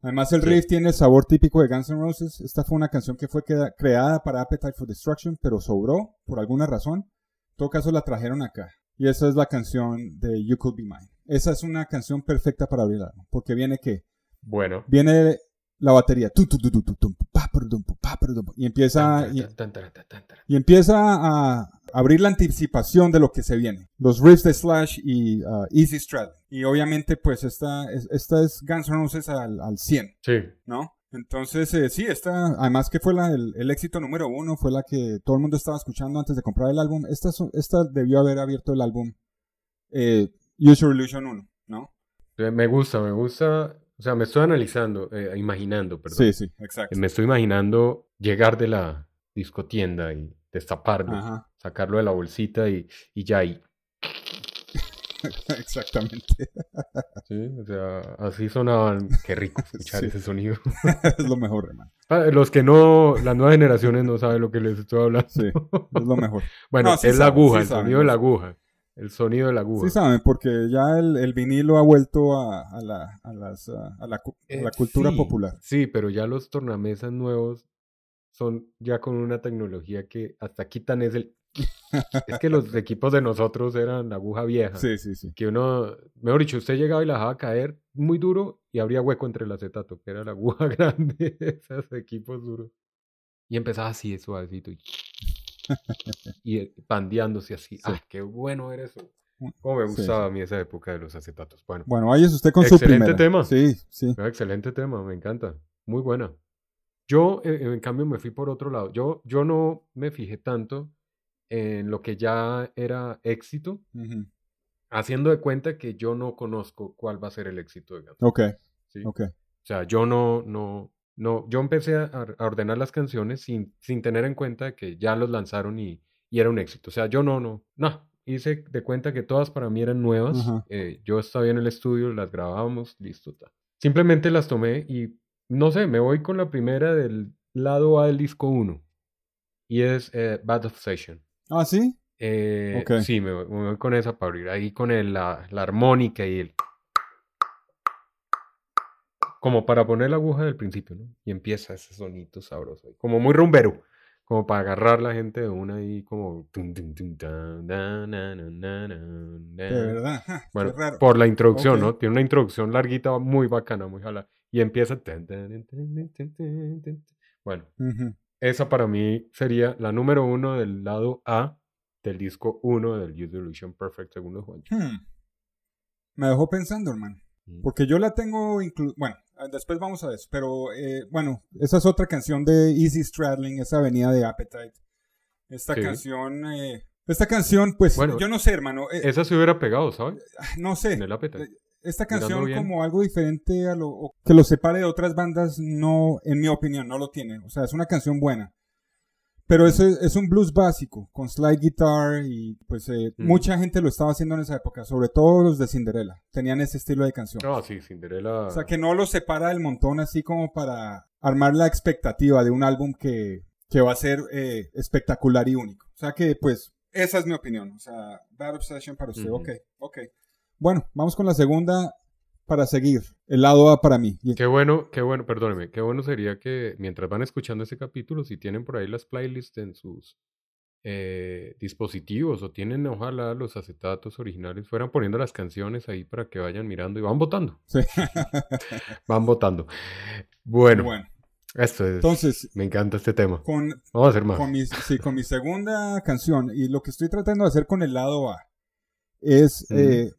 Además el
Sí.
riff tiene el sabor típico de Guns N' Roses. Esta fue una canción que fue creada para Appetite for Destruction, pero sobró por alguna razón. En todo caso la trajeron acá. Y esa es la canción de You Could Be Mine. Esa es una canción perfecta para abrir el álbum, porque viene que
Bueno.
viene la batería y empieza y, empieza a abrir la anticipación de lo que se viene los riffs de Slash y uh, Easy Strat y obviamente pues esta es, esta es Guns N' Roses al, al 100
Sí,
¿no? entonces eh, sí esta además que fue la, el, el éxito número uno fue la que todo el mundo estaba escuchando antes de comprar el álbum esta, esta debió haber abierto el álbum eh, Use Your Illusion 1 ¿no?
Me gusta, me gusta. O sea, me estoy analizando, eh, imaginando, perdón.
sí sí exacto
Me estoy imaginando llegar de la discotienda y destaparlo,
Ajá,
sacarlo de la bolsita y, y ya ahí.
exactamente
Sí, o sea, así sonaban. Qué rico escuchar
Sí.
ese sonido.
es lo mejor hermano
Ah, Los que no, las nuevas generaciones no saben lo que les estoy hablando.
Sí, es lo mejor.
Bueno,
No, sí
es la aguja, el sonido de la aguja. El sonido de la aguja.
Sí saben, porque ya el, el vinilo ha vuelto a, a la, a, las, a la, cu- a
Eh,
la cultura
sí,
popular.
Sí, pero ya los tornamesas nuevos son ya con una tecnología que hasta quitan es el... es que los equipos de nosotros eran la aguja vieja.
Sí, sí, sí.
Que uno, mejor dicho, usted llegaba y la dejaba caer muy duro y habría hueco entre el acetato, que era la aguja grande, esos equipos duros. Y empezaba así, suavecito. Y, y eh, pandeándose así.
Sí.
¡Ah, qué bueno era eso! Cómo me
Sí,
gustaba a mí esa época de los acetatos. Bueno,
Bueno, vaya usted con su
Excelente
primera.
tema.
Sí, sí.
Ah, excelente tema, me encanta. Muy buena. Yo, eh, en cambio, me fui por otro lado. Yo, yo no me fijé tanto en lo que ya era éxito,
Ujú.
haciendo de cuenta que yo no conozco cuál va a ser el éxito de Guns.
Ok,
¿sí?
ok.
O sea, yo no, no, no, yo empecé a, a ordenar las canciones sin, sin tener en cuenta que ya los lanzaron y, y era un éxito. O sea, yo no, no, no. Hice de cuenta que todas para mí eran nuevas. Eh, yo estaba en el estudio, las grabábamos, listo. ta. Simplemente las tomé y, no sé, me voy con la primera del lado A del disco 1. Y es eh, Bad Obsession.
Ah, sí.
Eh,
Ok.
Sí, me voy, me voy con esa para abrir. Ahí con el, la, la armónica y el... Como para poner la aguja del principio, ¿no? Y empieza ese sonito sabroso. Como muy rumbero. Como para agarrar la gente de una ahí como...
De verdad.
Bueno,
raro.
por la introducción. ¿no? Tiene una introducción larguita, muy bacana, muy jala. Y empieza... Bueno, esa para mí sería la número uno del lado A del disco 1 del the Illusion Perfect, según los Juancho.
Hmm. Me dejó pensando, hermano. Porque yo la tengo inclu Bueno, ah, después vamos a eso. Pero eh, bueno, esa es otra canción de Easy Straddling, esa avenida de Appetite. Esta
Sí.
canción. eh, esta canción, pues
Bueno,
yo no sé, hermano. eh,
Esa se hubiera pegado, ¿sabes?
no sé.
En el apetite.
eh, Esta canción como algo diferente a lo que lo separe de otras bandas, no, en mi opinión, no lo tiene. O sea, es una canción buena. Pero es, es un blues básico, con slide guitar y pues eh,
Mm.
mucha gente lo estaba haciendo en esa época, sobre todo los de Cinderella. Tenían ese estilo de canción.
No, sí, Cinderella.
O sea, que no lo separa del montón así como para armar la expectativa de un álbum que, que va a ser eh, espectacular y único. O sea que, pues, esa es mi opinión. O sea, Bad Obsession para usted.
Ujú.
Ok, ok. Bueno, vamos con la segunda para seguir. El lado A para mí.
Qué bueno, qué bueno, perdóneme, qué bueno sería que mientras van escuchando este capítulo, si tienen por ahí las playlists en sus, eh, dispositivos o tienen, ojalá, los acetatos originales, fueran poniendo las canciones ahí para que vayan mirando y van votando.
Sí.
Van votando. Bueno,
Bueno,
esto es.
entonces,
me encanta este tema.
con,
Vamos a hacer más.
con mi, sí, con mi segunda canción, y lo que estoy tratando de hacer con el lado A, es eh,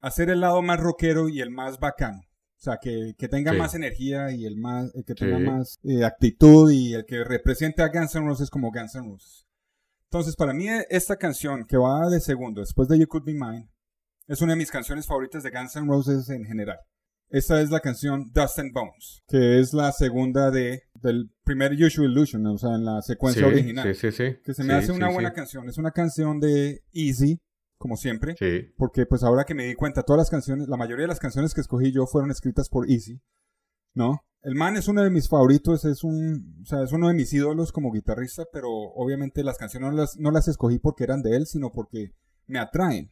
hacer el lado más rockero y el más bacano. O sea, que, que tenga
Sí.
más energía y el más, el que tenga
Sí.
más eh, actitud y el que represente a Guns N' Roses como Guns N' Roses. Entonces, para mí, esta canción que va de segundo, después de You Could Be Mine, es una de mis canciones favoritas de Guns N' Roses en general. Esta es la canción Dust and Bones, que es la segunda de, del primer Usual Illusion, o sea, en la secuencia
Sí,
original.
sí, sí, sí.
Que se me
Sí,
hace una
sí,
buena canción. Es una canción de Easy, como siempre.
Sí,
Porque pues ahora que me di cuenta, todas las canciones, la mayoría de las canciones que escogí yo fueron escritas por Easy, ¿no? El man es uno de mis favoritos, es un, o sea, es uno de mis ídolos como guitarrista, pero obviamente las canciones no las, no las escogí porque eran de él, sino porque me atraen,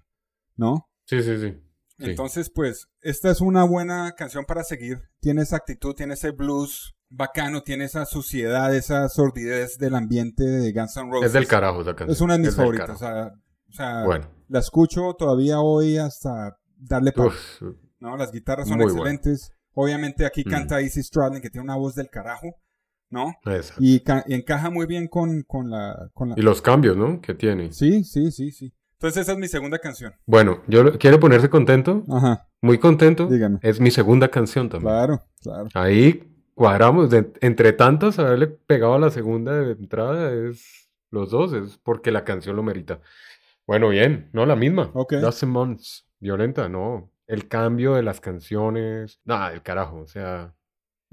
¿no?
sí, sí, sí. Sí.
Entonces, pues, esta es una buena canción para seguir. Tiene esa actitud, tiene ese blues bacano, tiene esa suciedad, esa sordidez del ambiente de Guns N' Roses.
Es del carajo esa canción.
Es una de mis
Es
favoritas. O sea, o sea,
Bueno.
la escucho todavía hoy hasta darle.
Uf,
¿no? Las guitarras son
bueno.
excelentes. Obviamente aquí
Mm.
canta Easy Stradlin, que tiene una voz del carajo, ¿no? Y, ca- y encaja muy bien con, con la... Con la...
Y los cambios, ¿no? Que tiene.
Sí, sí, sí, sí. Entonces esa es mi segunda canción.
Bueno, yo quiero ponerse contento,
Ajá,
muy contento.
dígame.
Es mi segunda canción también.
Claro, claro.
Ahí cuadramos, de- entre tantas, haberle pegado a la segunda de entrada es los dos, es porque la canción lo merita. Bueno, bien, no la misma.
Ok.
Dozen Months, violenta, no. El cambio de las canciones, nada, del carajo. O sea,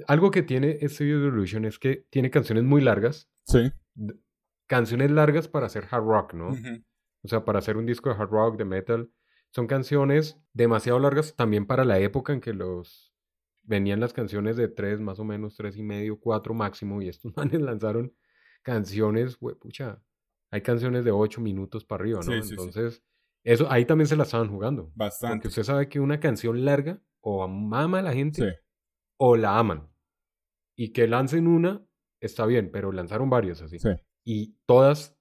algo que tiene este Illusion es que tiene canciones muy largas,
Sí.
canciones largas para hacer hard rock, ¿no? O sea, para hacer un disco de hard rock, de metal, son canciones demasiado largas también para la época en que los venían las canciones de tres, más o menos tres y medio, cuatro máximo, y estos manes lanzaron canciones, hue- pucha, hay canciones de ocho minutos para arriba, ¿no?
Sí, sí, sí.
Entonces, eso ahí también se la estaban jugando. Porque
Bastante.
usted sabe que una canción larga o mama a la gente
Sí.
o la aman. Y que lancen una está bien, pero lanzaron varias así.
Sí.
Y todas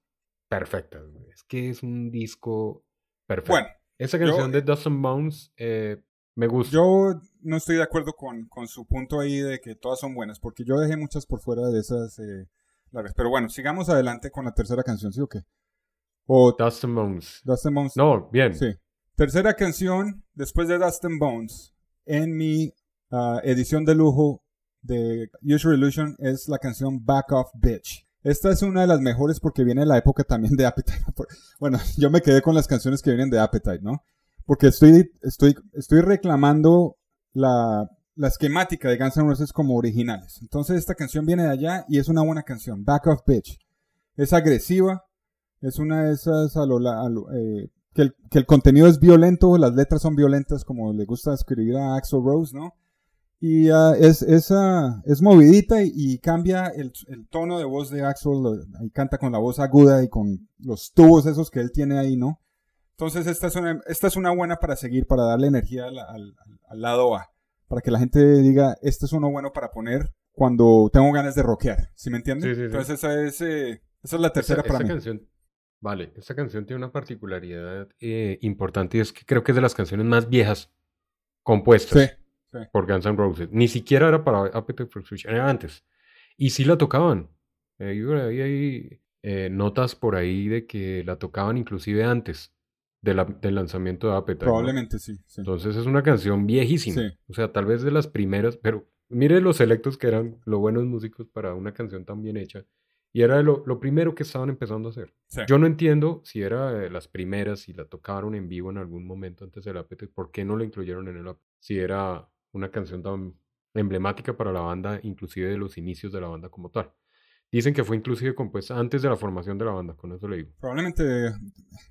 perfectas. Es que es un disco perfecto.
Bueno,
Esa
yo-
canción de Dustin Bones eh, me gusta.
yo no estoy de acuerdo con, con su punto ahí de que todas son buenas, porque yo dejé muchas por fuera de esas eh, largas. Pero bueno, sigamos adelante con la tercera canción, ¿sí o qué? O
Dustin Bones.
Dust and Bones.
No, bien.
Sí. Tercera canción, después de Dust and Bones, en mi ah, edición de lujo de Usual Illusion es la canción Back Off Bitch. Esta es una de las mejores porque viene de la época también de Appetite. Bueno, yo me quedé con las canciones que vienen de Appetite, ¿no? Porque estoy, estoy, estoy reclamando la, la esquemática de Guns N' Roses como originales. Entonces esta canción viene de allá y es una buena canción. Back Off Bitch. Es agresiva, es una de esas a lo, a lo- eh, que, el, que el contenido es violento, las letras son violentas como le gusta escribir a Axel Rose, ¿no? Y ah, es, es, ah, es movidita y, y cambia el, el tono de voz de Axel, y canta con la voz aguda y con los tubos esos que él tiene ahí, ¿no? Entonces esta es una, esta es una buena para seguir, para darle energía al, al- al lado A, para que la gente diga, este es uno bueno para poner cuando tengo ganas de rockear, ¿sí me entiendes?
Sí, sí, sí.
Entonces esa es, eh, esa es la
Esa,
tercera para
esa
mí.
canción, vale, esta canción tiene una particularidad eh, importante y es que creo que es de las canciones más viejas compuestas por Guns N' Roses. Ni siquiera era para Appetite for Destruction, era antes. Y sí la tocaban. Eh, hay eh, notas por ahí de que la tocaban inclusive antes de la- del lanzamiento de Appetite. ¿no?
probablemente sí. sí.
Entonces es una canción viejísima.
Sí.
O sea, tal vez de las primeras, pero mire los selectos que eran los buenos músicos para una canción tan bien hecha. Y era lo, lo primero que estaban empezando a hacer.
Sí.
Yo no entiendo si era de las primeras, si la tocaron en vivo en algún momento antes del Appetite, ¿por qué no la incluyeron en el Appetite? Si era una canción tan emblemática para la banda, inclusive de los inicios de la banda como tal. Dicen que fue inclusive compuesta antes de la formación de la banda, con eso le digo.
Probablemente,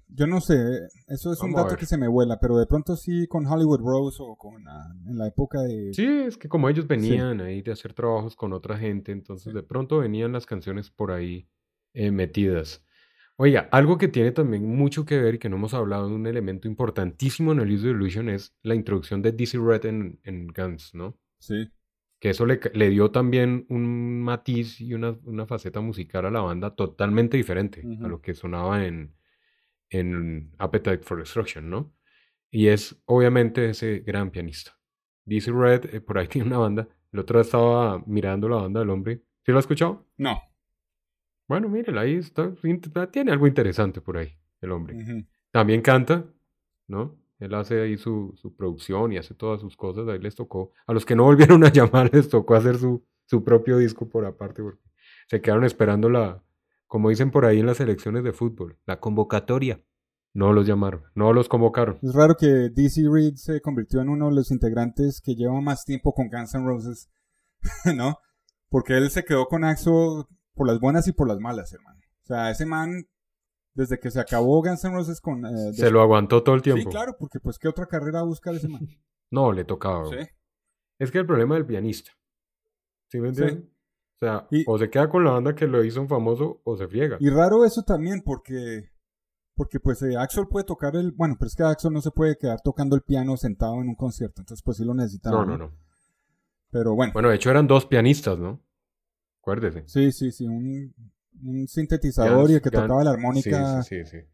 yo no sé, eso es un
Vamos
dato que se me vuela, pero de pronto sí con Hollywood Rose o con ah, en la época de...
Sí, es que como ellos venían ahí de hacer trabajos con otra gente, entonces
Sí.
de pronto venían las canciones por ahí eh, metidas. Oiga, algo que tiene también mucho que ver y que no hemos hablado, un elemento importantísimo en el Use the Illusion es la introducción de Dizzy Red en, en Guns, ¿no?
Sí,
que eso le, le dio también un matiz y una, una, faceta musical a la banda totalmente diferente uh -huh. a lo que sonaba en, en Appetite for Destruction, ¿no? Y es obviamente ese gran pianista. Dizzy Red, eh, por ahí tiene una banda. El otro estaba mirando la banda del hombre. ¿Sí lo has escuchado?
No.
Bueno, miren, ahí está, tiene algo interesante por ahí, el hombre. Uh -huh. También canta, ¿no? Él hace ahí su, su, producción y hace todas sus cosas. Ahí les tocó. A los que no volvieron a llamar, les tocó hacer su, su propio disco por aparte, porque se quedaron esperando la, como dicen por ahí en las elecciones de fútbol, la convocatoria. No los llamaron, no los convocaron.
Es raro que DC Reed se convirtió en uno de los integrantes que lleva más tiempo con Guns N' Roses, ¿no? Porque él se quedó con Axel por las buenas y por las malas, hermano. O sea, ese man, desde que se acabó Guns N' Roses con... Eh,
se lo aguantó todo el tiempo.
Sí, claro, porque pues ¿qué otra carrera busca ese man?
no, le tocaba.
Sí.
Es que el problema del pianista. ¿Sí me entiendes? Sí. O sea, y, o se queda con la banda que lo hizo un famoso o se friega.
Y raro eso también porque... Porque pues eh, Axel puede tocar el... Bueno, pero es que Axel no se puede quedar tocando el piano sentado en un concierto. Entonces pues sí lo necesitaba.
No, no, no.
Pero bueno.
Bueno, de hecho eran dos pianistas, ¿no? Acuérdese.
Sí, sí, sí. Un, un sintetizador Gans, y el que Gans, tocaba la armónica.
Sí, sí, sí, sí.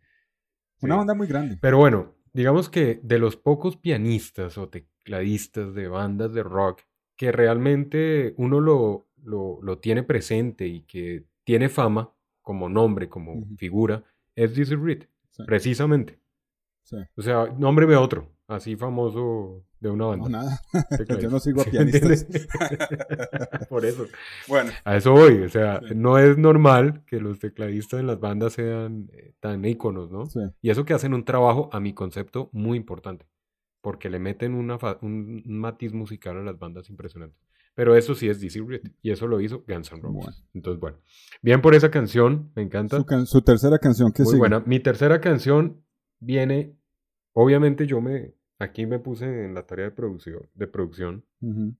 Una banda muy grande.
Pero bueno, digamos que de los pocos pianistas o tecladistas de bandas de rock que realmente uno lo, lo, lo tiene presente y que tiene fama como nombre, como uh -huh. figura, es Dizzy Reed, sí. precisamente.
Sí.
O sea, nómbreme otro, así famoso de una banda.
No, nada. Yo no sigo a pianistas.
Por eso.
Bueno.
A eso voy. O sea, sí. no es normal que los tecladistas en las bandas sean eh, tan íconos, ¿no?
Sí.
Y eso que hacen un trabajo, a mi concepto, muy importante. Porque le meten una un, matiz musical a las bandas impresionante. Pero eso sí es Dizzy Reed. Y eso lo hizo Guns N' Roses. Bueno. Entonces, bueno. Bien por esa canción. Me encanta.
Su, can su tercera canción, ¿qué
Muy
sigue?
buena. Mi tercera canción viene... Obviamente yo me... Aquí me puse en la tarea de producción. De producción
uh -huh.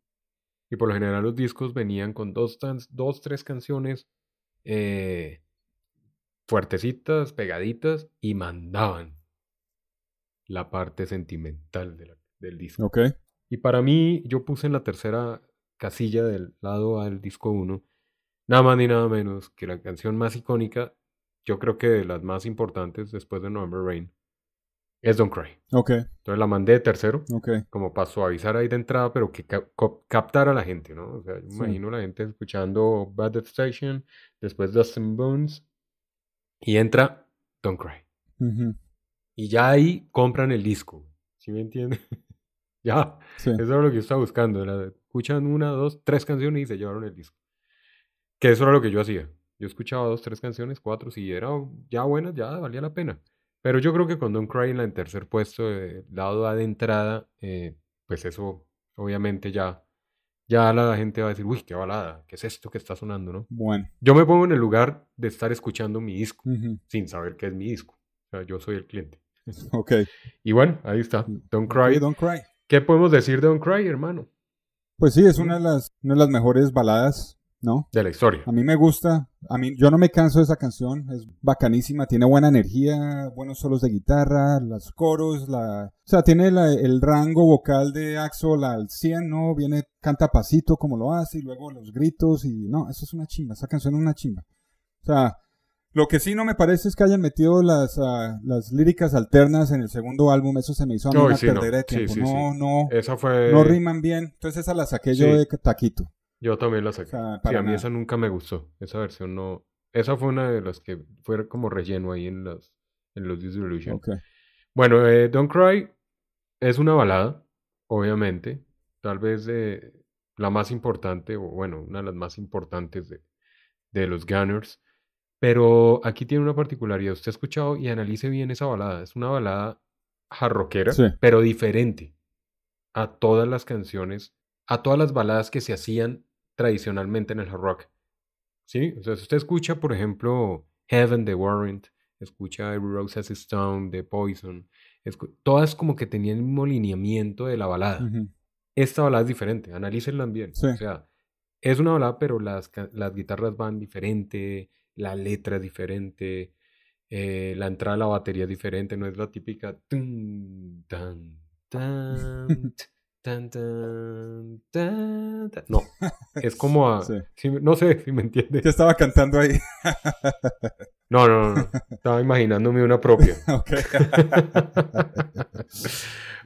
Y por lo general los discos venían con dos, dos tres canciones eh, fuertecitas, pegaditas, y mandaban la parte sentimental de la, del disco.
Okay.
Y para mí, yo puse en la tercera casilla del lado al disco 1, nada más ni nada menos que la canción más icónica, yo creo que de las más importantes después de November Rain, es Don't Cry.
Ok.
Entonces la mandé de tercero,
okay.
como para suavizar ahí de entrada, pero que cap captara a la gente, ¿no? O sea, yo sí. imagino la gente escuchando Bad Death Station, después Dust and Bones, y entra Don't Cry.
Uh -huh.
Y ya ahí compran el disco, ¿sí me entienden? ya,
sí.
eso era lo que yo estaba buscando, era, escuchan una, dos, tres canciones y se llevaron el disco. Que eso era lo que yo hacía. Yo escuchaba dos, tres canciones, cuatro, si era ya buenas, ya valía la pena. Pero yo creo que con Don't Cry en en tercer puesto, eh, lado A de entrada, eh, pues eso obviamente ya, ya la gente va a decir, uy, qué balada, ¿qué es esto que está sonando, no?
Bueno.
Yo me pongo en el lugar de estar escuchando mi disco,
uh -huh.
sin saber qué es mi disco. O sea, yo soy el cliente.
Ok.
Y bueno, ahí está, Don't Cry.
Okay, don't cry.
¿Qué podemos decir de Don't Cry, hermano?
Pues sí, es una de las, una de las mejores baladas ¿no?
De la historia.
A mí me gusta, a mí, yo no me canso de esa canción, es bacanísima, tiene buena energía, buenos solos de guitarra, los coros, la, o sea, tiene la, el rango vocal de Axel al 100, ¿no? Viene, canta pasito como lo hace, y luego los gritos, y no, eso es una chimba, esa canción es una chimba. O sea, lo que sí no me parece es que hayan metido las, uh, las líricas alternas en el segundo álbum, eso se me hizo a mí
no,
una
sí,
perdera
no.
de tiempo,
sí,
no, no,
esa fue...
no riman bien, entonces esa la saqué yo de taquito.
Yo también la saqué.
O sea,
sí, a mí
nada.
esa nunca me gustó. Esa versión no. Esa fue una de las que fue como relleno ahí en los, en los Disillusion.
Okay.
Bueno, eh, Don't Cry es una balada, obviamente. Tal vez eh, la más importante, o bueno, una de las más importantes de, de los Gunners. Pero aquí tiene una particularidad. Usted ha escuchado y analice bien esa balada. Es una balada jarroquera,
Sí.
pero diferente a todas las canciones, a todas las baladas que se hacían tradicionalmente en el hard rock. ¿Sí? O sea, si usted escucha, por ejemplo, Heaven de Warrant, escucha Every Rose Has Its Stone de Poison, todas como que tenían el mismo lineamiento de la balada. Esta balada es diferente, analícenla bien.
Sí.
O sea, es una balada, pero las, guitarras van diferente, la letra es diferente, eh, la entrada de la batería es diferente, no es la típica tun, tan, tan, t- Tan, tan, tan, tan. No, es como a...
Sí.
no sé si me entiende.
¿Qué estaba cantando ahí?
No, no, no. Estaba imaginándome una propia.
ok.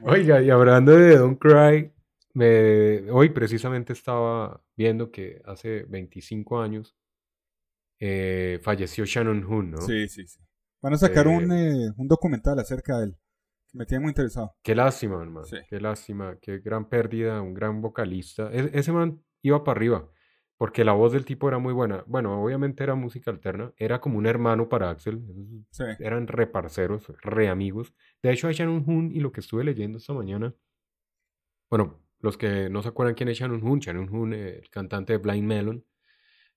Oiga, y hablando de Don't Cry, me, hoy precisamente estaba viendo que hace 25 años eh, falleció Shannon Hoon, ¿no?
Sí, sí, sí. Van a sacar
Eh,
un, eh, un documental acerca de él. Me tiene muy interesado.
Qué lástima, hermano.
Sí.
Qué lástima, qué gran pérdida, un gran vocalista. E- ese man iba para arriba, porque la voz del tipo era muy buena. Bueno, obviamente era música alterna, era como un hermano para Axel.
Sí.
Eran reparceros, re amigos. De hecho, Shannon Hoon, y lo que estuve leyendo esta mañana, bueno, los que no se acuerdan quién es Shannon Hoon, Shannon Hoon, eh, el cantante de Blind Melon,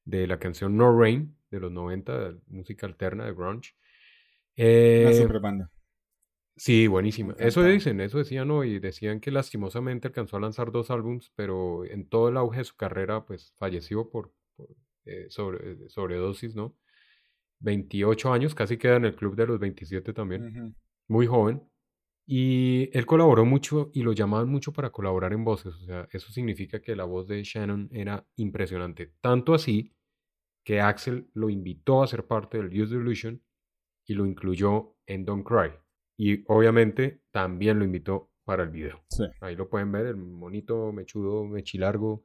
de la canción No Rain, de los 90, de música alterna, de grunge.
Una
Eh,
super banda.
Sí, buenísima. Eso dicen, eso decían hoy. Decían que lastimosamente alcanzó a lanzar dos álbums, pero en todo el auge de su carrera, pues falleció por, por, eh, sobre, eh, sobredosis, ¿no? 28 años, casi queda en el club de los 27 también. Muy joven. Y él colaboró mucho y lo llamaban mucho para colaborar en voces. O sea, eso significa que la voz de Shannon era impresionante. Tanto así que Axel lo invitó a ser parte del Use Illusion y lo incluyó en Don't Cry. Y obviamente también lo invitó para el video.
Sí.
Ahí lo pueden ver, el monito mechudo, mechilargo,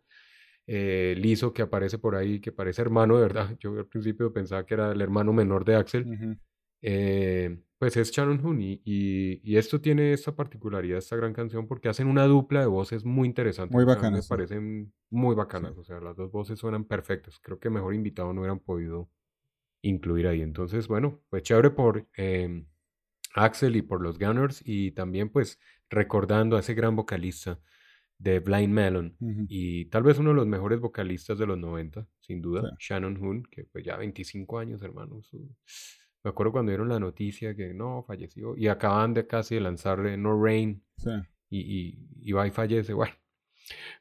eh, liso que aparece por ahí, que parece hermano de verdad. Yo al principio pensaba que era el hermano menor de Axel.
Ujú.
Eh, pues es Shannon Hoon y, y- y esto tiene esta particularidad, esta gran canción, porque hacen una dupla de voces muy interesante.
Muy bacanas,
Me
sí.
parecen muy bacanas, o sea, las dos voces suenan perfectas. Creo que mejor invitado no hubieran podido incluir ahí. Entonces, bueno, pues chévere por eh, Axel y por los Gunners y también pues recordando a ese gran vocalista de Blind Melon y tal vez uno de los mejores vocalistas de los 90, sin duda. Shannon Hoon, que pues ya 25 años, hermano. su- Me acuerdo cuando dieron la noticia que no, falleció y acaban de casi de lanzar eh, No Rain
Sí.
y, y, y va y fallece, bueno.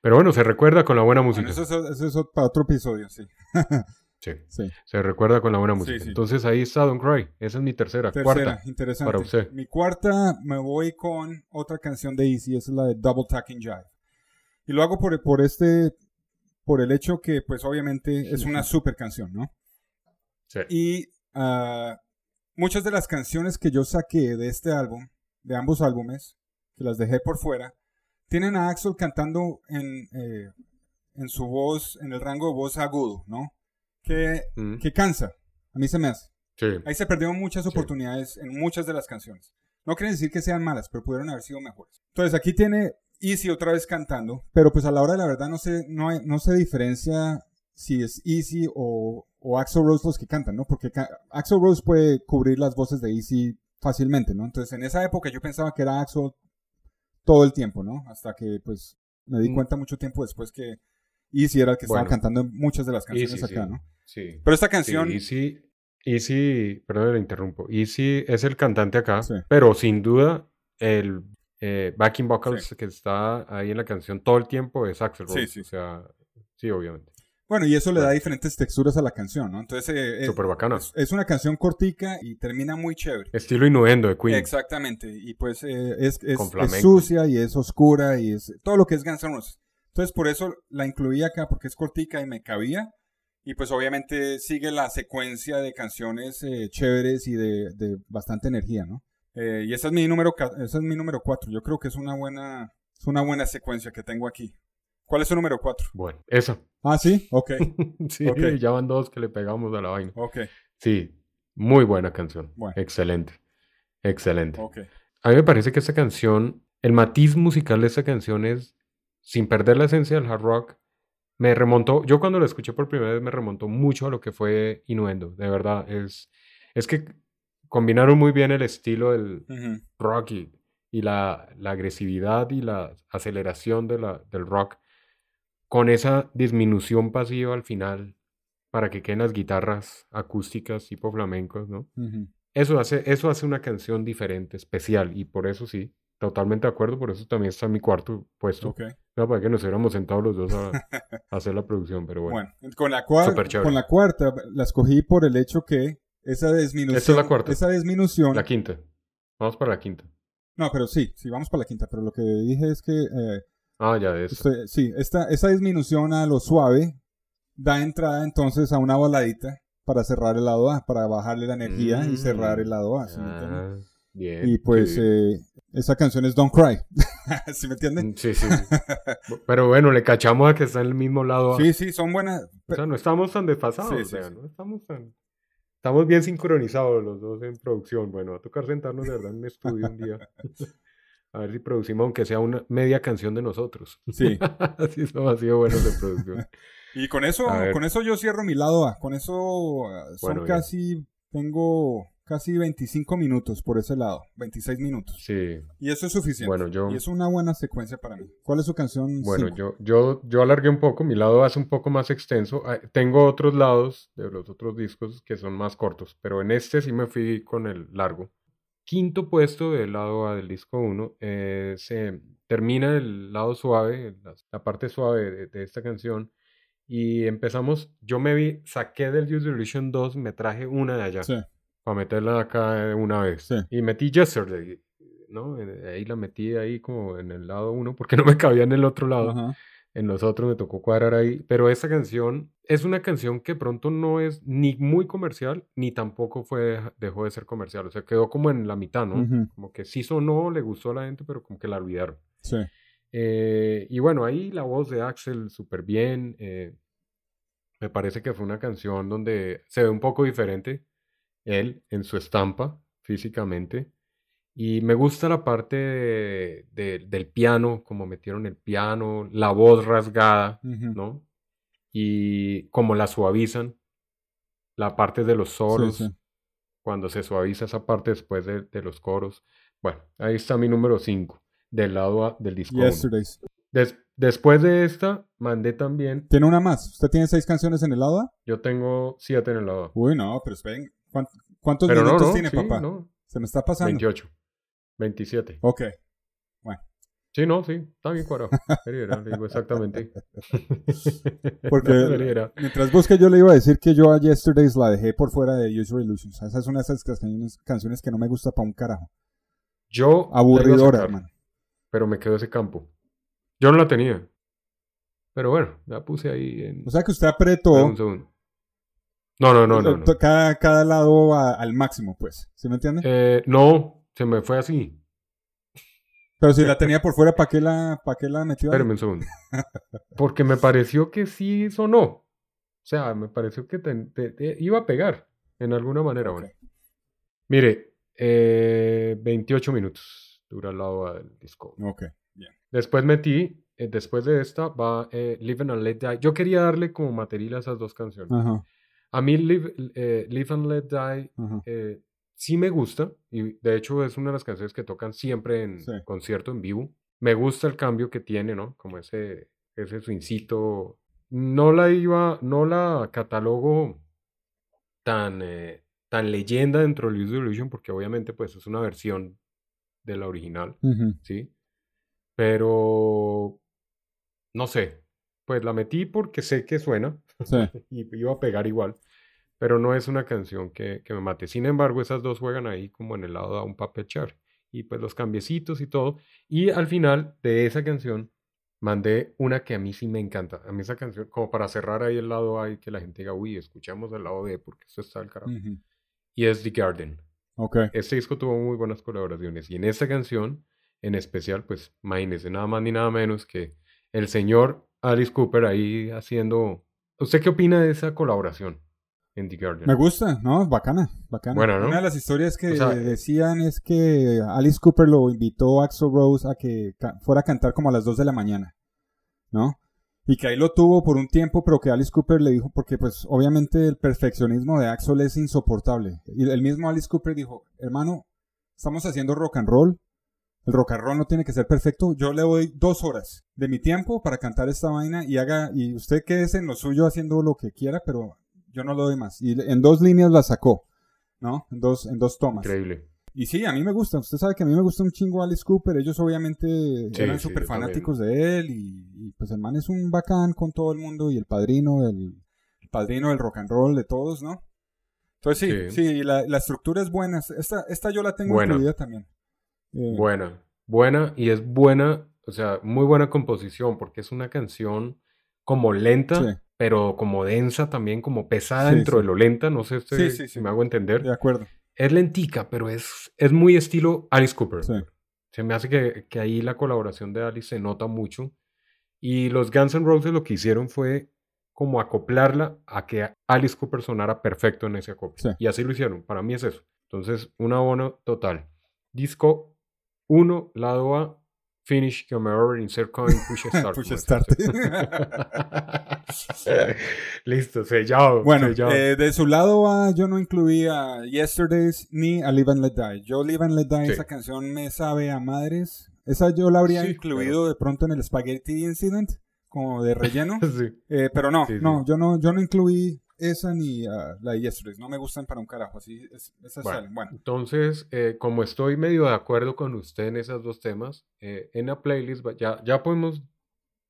Pero bueno, se recuerda con la buena
Bueno,
música.
eso, es- eso es para otro episodio, sí.
Sí,
Sí.
se recuerda con la buena música.
sí.
Entonces ahí está Don't Cry. Esa es mi tercera,
Tercera,
cuarta.
interesante.
para usted.
Mi cuarta me voy con otra canción de Easy, esa es la de Double Tacking Jive. Y lo hago por, por este, por el hecho que, pues obviamente es una super canción, ¿no?
Sí.
Y ah, muchas de las canciones que yo saqué de este álbum, de ambos álbumes, que las dejé por fuera, tienen a Axel cantando en, eh, en su voz, en el rango de voz agudo, ¿no? Que,
Mm,
que cansa, a mí se me hace.
sí.
Ahí se perdieron muchas
Sí.
oportunidades en muchas de las canciones. No quiere decir que sean malas, pero pudieron haber sido mejores. Entonces aquí tiene Easy otra vez cantando, pero pues a la hora de la verdad no se, no, hay- no se diferencia si es Easy o, o Axel Rose los que cantan, ¿no? Porque Axel Rose puede cubrir las voces de Easy fácilmente, ¿no? Entonces en esa época yo pensaba que era Axel todo el tiempo, ¿no? Hasta que pues me di
Mm.
cuenta mucho tiempo después que Easy era el que
Bueno.
estaba cantando muchas de las canciones
Easy,
acá,
sí.
¿no?
Sí.
Pero esta
Sí,
canción...
Easy, Easy, perdón, le interrumpo. Easy es el cantante acá,
Sí.
pero sin duda el eh, backing vocals que está ahí en la canción todo el tiempo es Axel
Sí,
Rose.
sí.
O sea, sí, obviamente.
Bueno, y eso le da diferentes texturas a la canción, ¿no? Entonces, eh, eh,
Súper bacana.
es, es una canción cortica y termina muy chévere.
Estilo innuendo de Queen.
Exactamente, y pues eh, es, sucia y es oscura y es todo lo que es Guns N' Roses. Entonces, por eso la incluí acá, porque es cortica y me cabía. Y pues obviamente sigue la secuencia de canciones eh, chéveres y de, de bastante energía, ¿no? Eh, y esa es mi número esa es mi número 4. Yo creo que es una buena es una buena secuencia que tengo aquí. ¿Cuál es su número 4?
Bueno, esa.
Ah, sí, ok,
sí,
Ok.
ya van dos que le pegamos a la vaina.
ok,
Sí, muy buena canción.
Bueno.
Excelente. Excelente.
ok.
A mí me parece que esta canción, el matiz musical de esta canción es, sin perder la esencia del hard rock, me remontó, yo cuando la escuché por primera vez me remontó mucho a lo que fue Innuendo, de verdad, es, es que combinaron muy bien el estilo del rock y, y la, la agresividad y la aceleración de la, del rock con esa disminución pasiva al final para que queden las guitarras acústicas tipo flamencos, ¿no? Eso hace, eso hace una canción diferente, especial, y por eso sí, totalmente de acuerdo, por eso también está en mi cuarto puesto.
Ok.
No, para que nos hubiéramos sentado los dos a, a hacer la producción, pero bueno.
Bueno, con la, con la cuarta la escogí por el hecho que esa disminución.
Esta es la cuarta.
Esa disminución.
La quinta. Vamos para la quinta.
No, pero sí, sí, vamos para la quinta. Pero lo que dije es que eh,
Ah, ya es.
Estoy- sí, esta, esa disminución a lo suave da entrada entonces a una baladita para cerrar el lado A, para bajarle la energía y cerrar el lado A. ¿sí?
Ah, bien.
Y pues
sí.
eh, esa canción es Don't Cry. ¿Sí me entienden?
Sí, sí. Pero bueno, le cachamos a que está en el mismo lado. A.
Sí, sí, son buenas.
O sea, no estamos tan desfasados.
Sí,
o
sí,
sea,
sí.
no estamos tan. Estamos bien sincronizados los dos en producción. Bueno, va a tocar sentarnos de verdad en un estudio un día. A ver si producimos, aunque sea una media canción de nosotros.
Sí.
Así somos así de buenos de producción.
Y con eso, con eso yo cierro mi lado A. Con eso ah, son
Bueno,
casi, tengo casi 25 minutos por ese lado. 26 minutos.
Sí.
Y eso es suficiente.
Bueno, yo.
Y es una buena secuencia para mí. ¿Cuál es su canción?
Bueno,
cinco?
yo, yo, yo alargué un poco, mi lado es un poco más extenso. Ah, Tengo otros lados de los otros discos que son más cortos, pero en este sí me fui con el largo. Quinto puesto del lado A del disco 1, se termina el lado suave, la, la parte suave de, de esta canción, y empezamos, yo me vi, saqué del Use Illusion 2, me traje una de allá
Sí.
Para meterla acá de una vez.
Sí.
Y metí Yesterday, ¿no? Eh, Ahí la metí ahí como en el lado uno, porque no me cabía en el otro lado.
Ajá.
En los otros me tocó cuadrar ahí. Pero esta canción es una canción que pronto no es ni muy comercial, ni tampoco fue, dejó de ser comercial. O sea, quedó como en la mitad, ¿no? Como que sí sonó, le gustó a la gente, pero como que la olvidaron.
Sí.
Eh, y bueno, ahí la voz de Axel súper bien. eh, me parece que fue una canción donde se ve un poco diferente él en su estampa físicamente. Y me gusta la parte de- de- del piano, como metieron el piano, la voz rasgada,
Ujú.
¿no? Y como la suavizan, la parte de los solos,
sí.
cuando se suaviza esa parte después de, de los coros. Bueno, ahí está mi número 5, del lado A del disco 1.
Yesterdays.
Des- después de esta, mandé también,
¿Tiene una más? ¿Usted tiene seis canciones en el lado A?
yo tengo 7 en el lado A.
Uy, no, pero esperen. ¿Cuán- ¿Cuántos
Pero
minutos
no,
tiene,
sí,
papá?
no,
Se me está pasando.
28, 27.
Ok.
Sí, no, sí, está bien cuadrado. Le digo exactamente.
Porque mientras busque yo le iba a decir que yo a Yesterdays la dejé por fuera de User Illusions. Esa es una de esas canciones, canciones que no me gusta para un carajo.
Yo
Aburridora,
sacar,
hermano.
pero me quedó ese campo. Yo no la tenía. Pero bueno, la puse ahí en...
O sea que usted apretó
un segundo. No, no, no, no.
Cada, cada lado a- al máximo, pues. ¿Sí me entiende?
Eh, no, se me fue así.
Pero si la tenía por fuera, ¿para qué la, para qué la metió?
Espérame un segundo. Porque me pareció que sí sonó. O sea, me pareció que te- te- te iba a pegar en alguna manera. Bueno. Mire, eh, 28 minutos dura el lado del disco.
Ok.
Después metí, eh, después de esta va eh, Live and Let Die. Yo quería darle como material a esas dos canciones.
Ajá.
A mí Live, eh, Live and Let Die eh, sí me gusta y de hecho es una de las canciones que tocan siempre en
Sí.
concierto en vivo. Me gusta el cambio que tiene, ¿no? Como ese, ese swincito. No la iba, no la catalogo tan, eh, tan leyenda dentro del Use Illusion porque obviamente pues es una versión de la original. ¿sí? Pero no sé, pues la metí porque sé que suena
Sí.
y iba a pegar igual. Pero no es una canción que, que me mate. Sin embargo, esas dos juegan ahí como en el lado a un papel char. Y pues los cambiecitos y todo. Y al final de esa canción mandé una que a mí sí me encanta. A mí esa canción, como para cerrar ahí el lado A y que la gente diga, uy, escuchamos el lado B porque esto está al carajo.
Ujú.
Y es The Garden.
Ok.
Este disco tuvo muy buenas colaboraciones. Y en esta canción, en especial, pues, imagínese, nada más ni nada menos que el señor Alice Cooper ahí haciendo... ¿Usted qué opina de esa colaboración en The Guardian?
Me gusta, ¿no? Bacana, bacana.
Buena, ¿no?
Una de las historias que
O sea,
decían es que Alice Cooper lo invitó a Axl Rose a que fuera a cantar como a las 2 de la mañana, ¿no? Y que ahí lo tuvo por un tiempo, pero que Alice Cooper le dijo, porque pues obviamente el perfeccionismo de Axel es insoportable. Y el mismo Alice Cooper dijo, hermano, estamos haciendo rock and roll, el rock and roll no tiene que ser perfecto, yo le doy dos horas de mi tiempo para cantar esta vaina y haga, y usted quédese en lo suyo haciendo lo que quiera, pero yo no lo doy más. Y en dos líneas la sacó, ¿no? En dos, en dos tomas.
Increíble.
Y sí, a mí me gusta. Usted sabe que a mí me gusta un chingo Alice Cooper. Ellos obviamente eran súper fanáticos de él. Y, y, pues el man es un bacán con todo el mundo. Y el padrino, el, el padrino del rock and roll de todos, ¿no? Entonces sí,
Sí.
sí, la, la estructura es buena. Esta, esta yo la tengo
Buena.
incluida también. Eh,
Buena. Buena y es buena o sea, muy buena composición porque es una canción como lenta,
Sí.
pero como densa también, como pesada
Sí,
dentro
sí.
de lo lenta, no sé si me hago entender.
De acuerdo.
Es lentica, pero es, es muy estilo Alice Cooper. Se me hace que, que ahí la colaboración de Alice se nota mucho. Y los Guns N' Roses lo que hicieron fue como acoplarla a que Alice Cooper sonara perfecto en ese acople.
Sí.
Y así lo hicieron. Para mí es eso. Entonces, un abono total. Disco 1, lado A, Finish, Come Over, Insert Coin, Push Start.
Push Start.
Listo, sellado.
Bueno,
sellado.
eh, de su lado A, yo no incluí a Yesterdays ni a Live and Let Die. Yo Live and Let Die,
Sí.
esa canción me sabe a madres. Esa yo la habría
Sí,
incluido de pronto en el Spaghetti Incident, como de relleno.
Sí.
Eh, pero no, no, yo no, yo no incluí esa ni a la de Yesterdays. No me gustan para un carajo. Así, es- esas
Bueno,
salen. Bueno,
Entonces, eh, como estoy medio de acuerdo con usted en esos dos temas, eh, en la playlist ya, ya podemos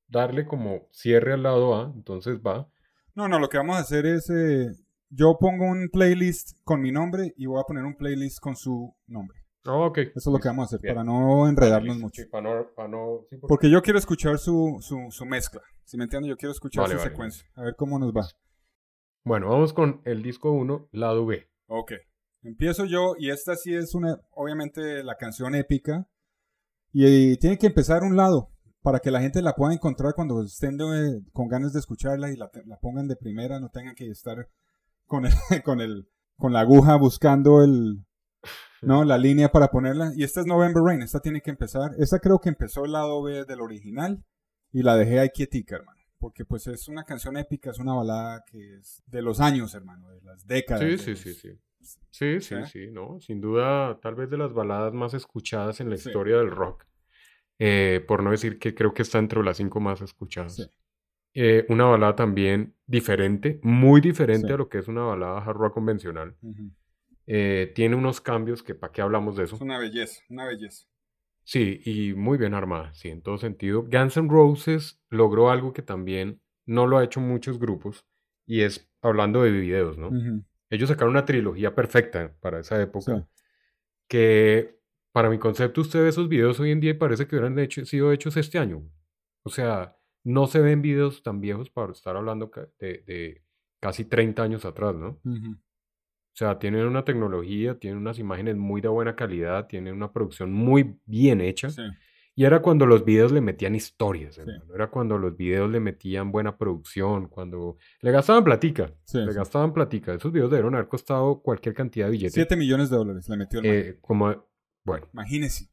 darle como cierre al lado A, entonces va.
no, no, lo que vamos a hacer es, eh, yo pongo un playlist con mi nombre y voy a poner un playlist con su nombre.
Ah, ok.
Eso es lo que vamos a hacer,
Bien.
para no enredarnos
Listo,
mucho.
sí, para no, para no- sí, porque-
Porque yo quiero escuchar su, su, su mezcla. Si me entiendes, yo quiero escuchar
Vale,
su
vale,
secuencia. A ver cómo nos va.
Bueno, vamos con el disco 1, lado B.
Ok. Empiezo yo y esta sí es una, obviamente, la canción épica. Y, tiene que empezar un lado para que la gente la pueda encontrar cuando estén con ganas de escucharla y la, la pongan de primera, no tengan que estar con el, con el, con la aguja buscando el, no, la línea para ponerla. Y esta es November Rain, esta tiene que empezar. Esta creo que empezó el lado B del original y la dejé ahí quietica, hermano. Porque pues es una canción épica, es una balada que es de los años, hermano, de las décadas.
Sí, sí,
los-
sí, sí. Sí, sí,
¿Eh?
sí, ¿no? Sin duda, tal vez de las baladas más escuchadas en la
Sí.
historia del rock. Eh, por no decir que creo que está entre las cinco más escuchadas.
Sí.
Eh, una balada también diferente, muy diferente
Sí.
a lo que es una balada hard rock convencional. Tiene unos cambios que, ¿para qué hablamos de eso?
Es una belleza, una belleza.
Sí, y muy bien armada, sí, en todo sentido. Guns N' Roses logró algo que también no lo ha hecho muchos grupos, y es hablando de videos, ¿no? Ellos sacaron una trilogía perfecta para esa época,
Sí.
que para mi concepto usted ve esos videos hoy en día y parece que hubieran hecho- sido hechos este año. O sea, no se ven videos tan viejos para estar hablando de, de casi 30 años atrás, ¿no? O sea, tienen una tecnología, tienen unas imágenes muy de buena calidad, tienen una producción muy bien hecha.
Sí.
Y era cuando los videos le metían historias,
Sí.
Era cuando los videos le metían buena producción, cuando le gastaban platica.
Sí,
le
sí.
gastaban platica. Esos videos debieron haber costado cualquier cantidad de billetes.
7 millones de dólares le metió el.
Eh, como, bueno,
Imagínese.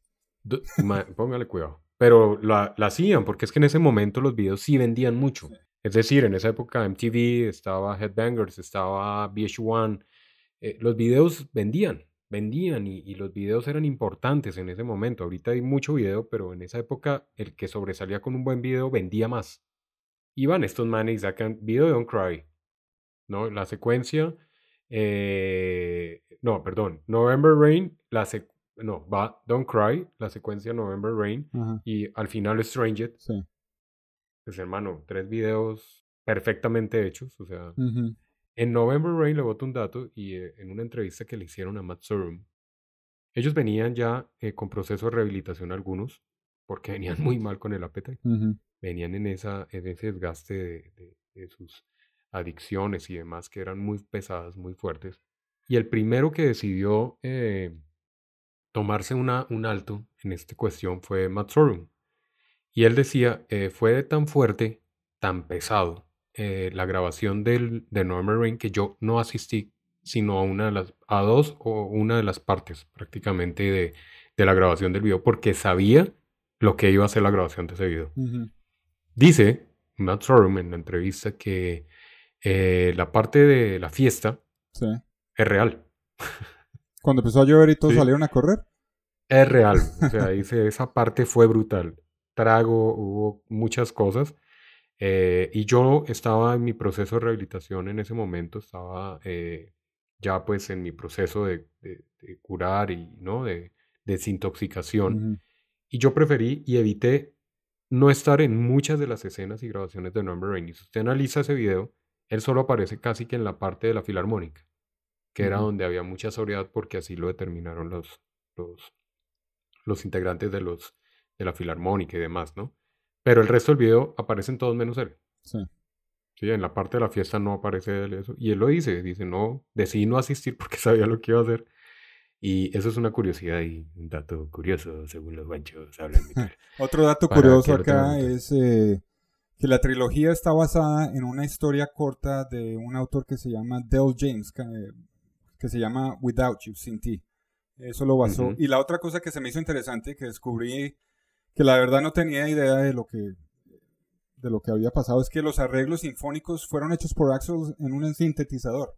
ma- póngale cuidado. Pero la, la hacían, porque es que en ese momento los videos sí vendían mucho. Es decir, en esa época MTV, estaba Headbangers, estaba VH1. Eh, los videos vendían, vendían y, y los videos eran importantes en ese momento. Ahorita hay mucho video, pero en esa época el que sobresalía con un buen video vendía más. Iban estos manes y sacan video de Don't Cry, ¿no? La secuencia, eh, no, perdón, November Rain, la no, va Don't Cry, la secuencia November Rain
Ajá.
y al final Stranger,
Sí.
pues hermano, tres videos perfectamente hechos, o sea. En November Rain le boto un dato y eh, en una entrevista que le hicieron a Matt Sorum, ellos venían ya eh, con proceso de rehabilitación algunos, porque venían muy mal con el appetite,
Ujú.
venían en, esa, en ese desgaste de, de- de sus adicciones y demás que eran muy pesadas, muy fuertes. Y el primero que decidió eh, tomarse una, un alto en esta cuestión fue Matt Sorum. Y él decía, eh, fue tan fuerte, tan pesado, eh, la grabación del, de November Rain que yo no asistí sino a una de las, a dos o una de las partes prácticamente de, de la grabación del video porque sabía lo que iba a ser la grabación de ese video. Dice Matt Sorum en la entrevista que eh, la parte de la fiesta
Sí.
es real.
Cuando empezó a llover y todos
Sí.
salieron a correr.
Es real. O sea, dice, esa parte fue brutal. Trago, hubo muchas cosas. Eh, y yo estaba en mi proceso de rehabilitación en ese momento, estaba eh, ya pues en mi proceso de, de- de curar y, ¿no? De desintoxicación. Y yo preferí y evité no estar en muchas de las escenas y grabaciones de November Rain. Y si usted analiza ese video, él solo aparece casi que en la parte de la filarmónica, que era donde había mucha sobriedad porque así lo determinaron los, los, los integrantes de los, de la filarmónica y demás, ¿no? Pero el resto del video aparecen todos menos él.
Sí.
Sí, en la parte de la fiesta no aparece él eso. Y él lo dice, dice, no, decidí no asistir porque sabía lo que iba a hacer. Y eso es una curiosidad y un dato curioso, según los guanchos hablan. de.
Otro dato curioso acá es eh, que la trilogía está basada en una historia corta de un autor que se llama Dale James, que, que se llama Without You, Sin Ti. Eso lo basó.
Ujú.
Y la otra cosa que se me hizo interesante, que descubrí que la verdad no tenía idea de lo que de lo que había pasado, es que los arreglos sinfónicos fueron hechos por Axel en un sintetizador.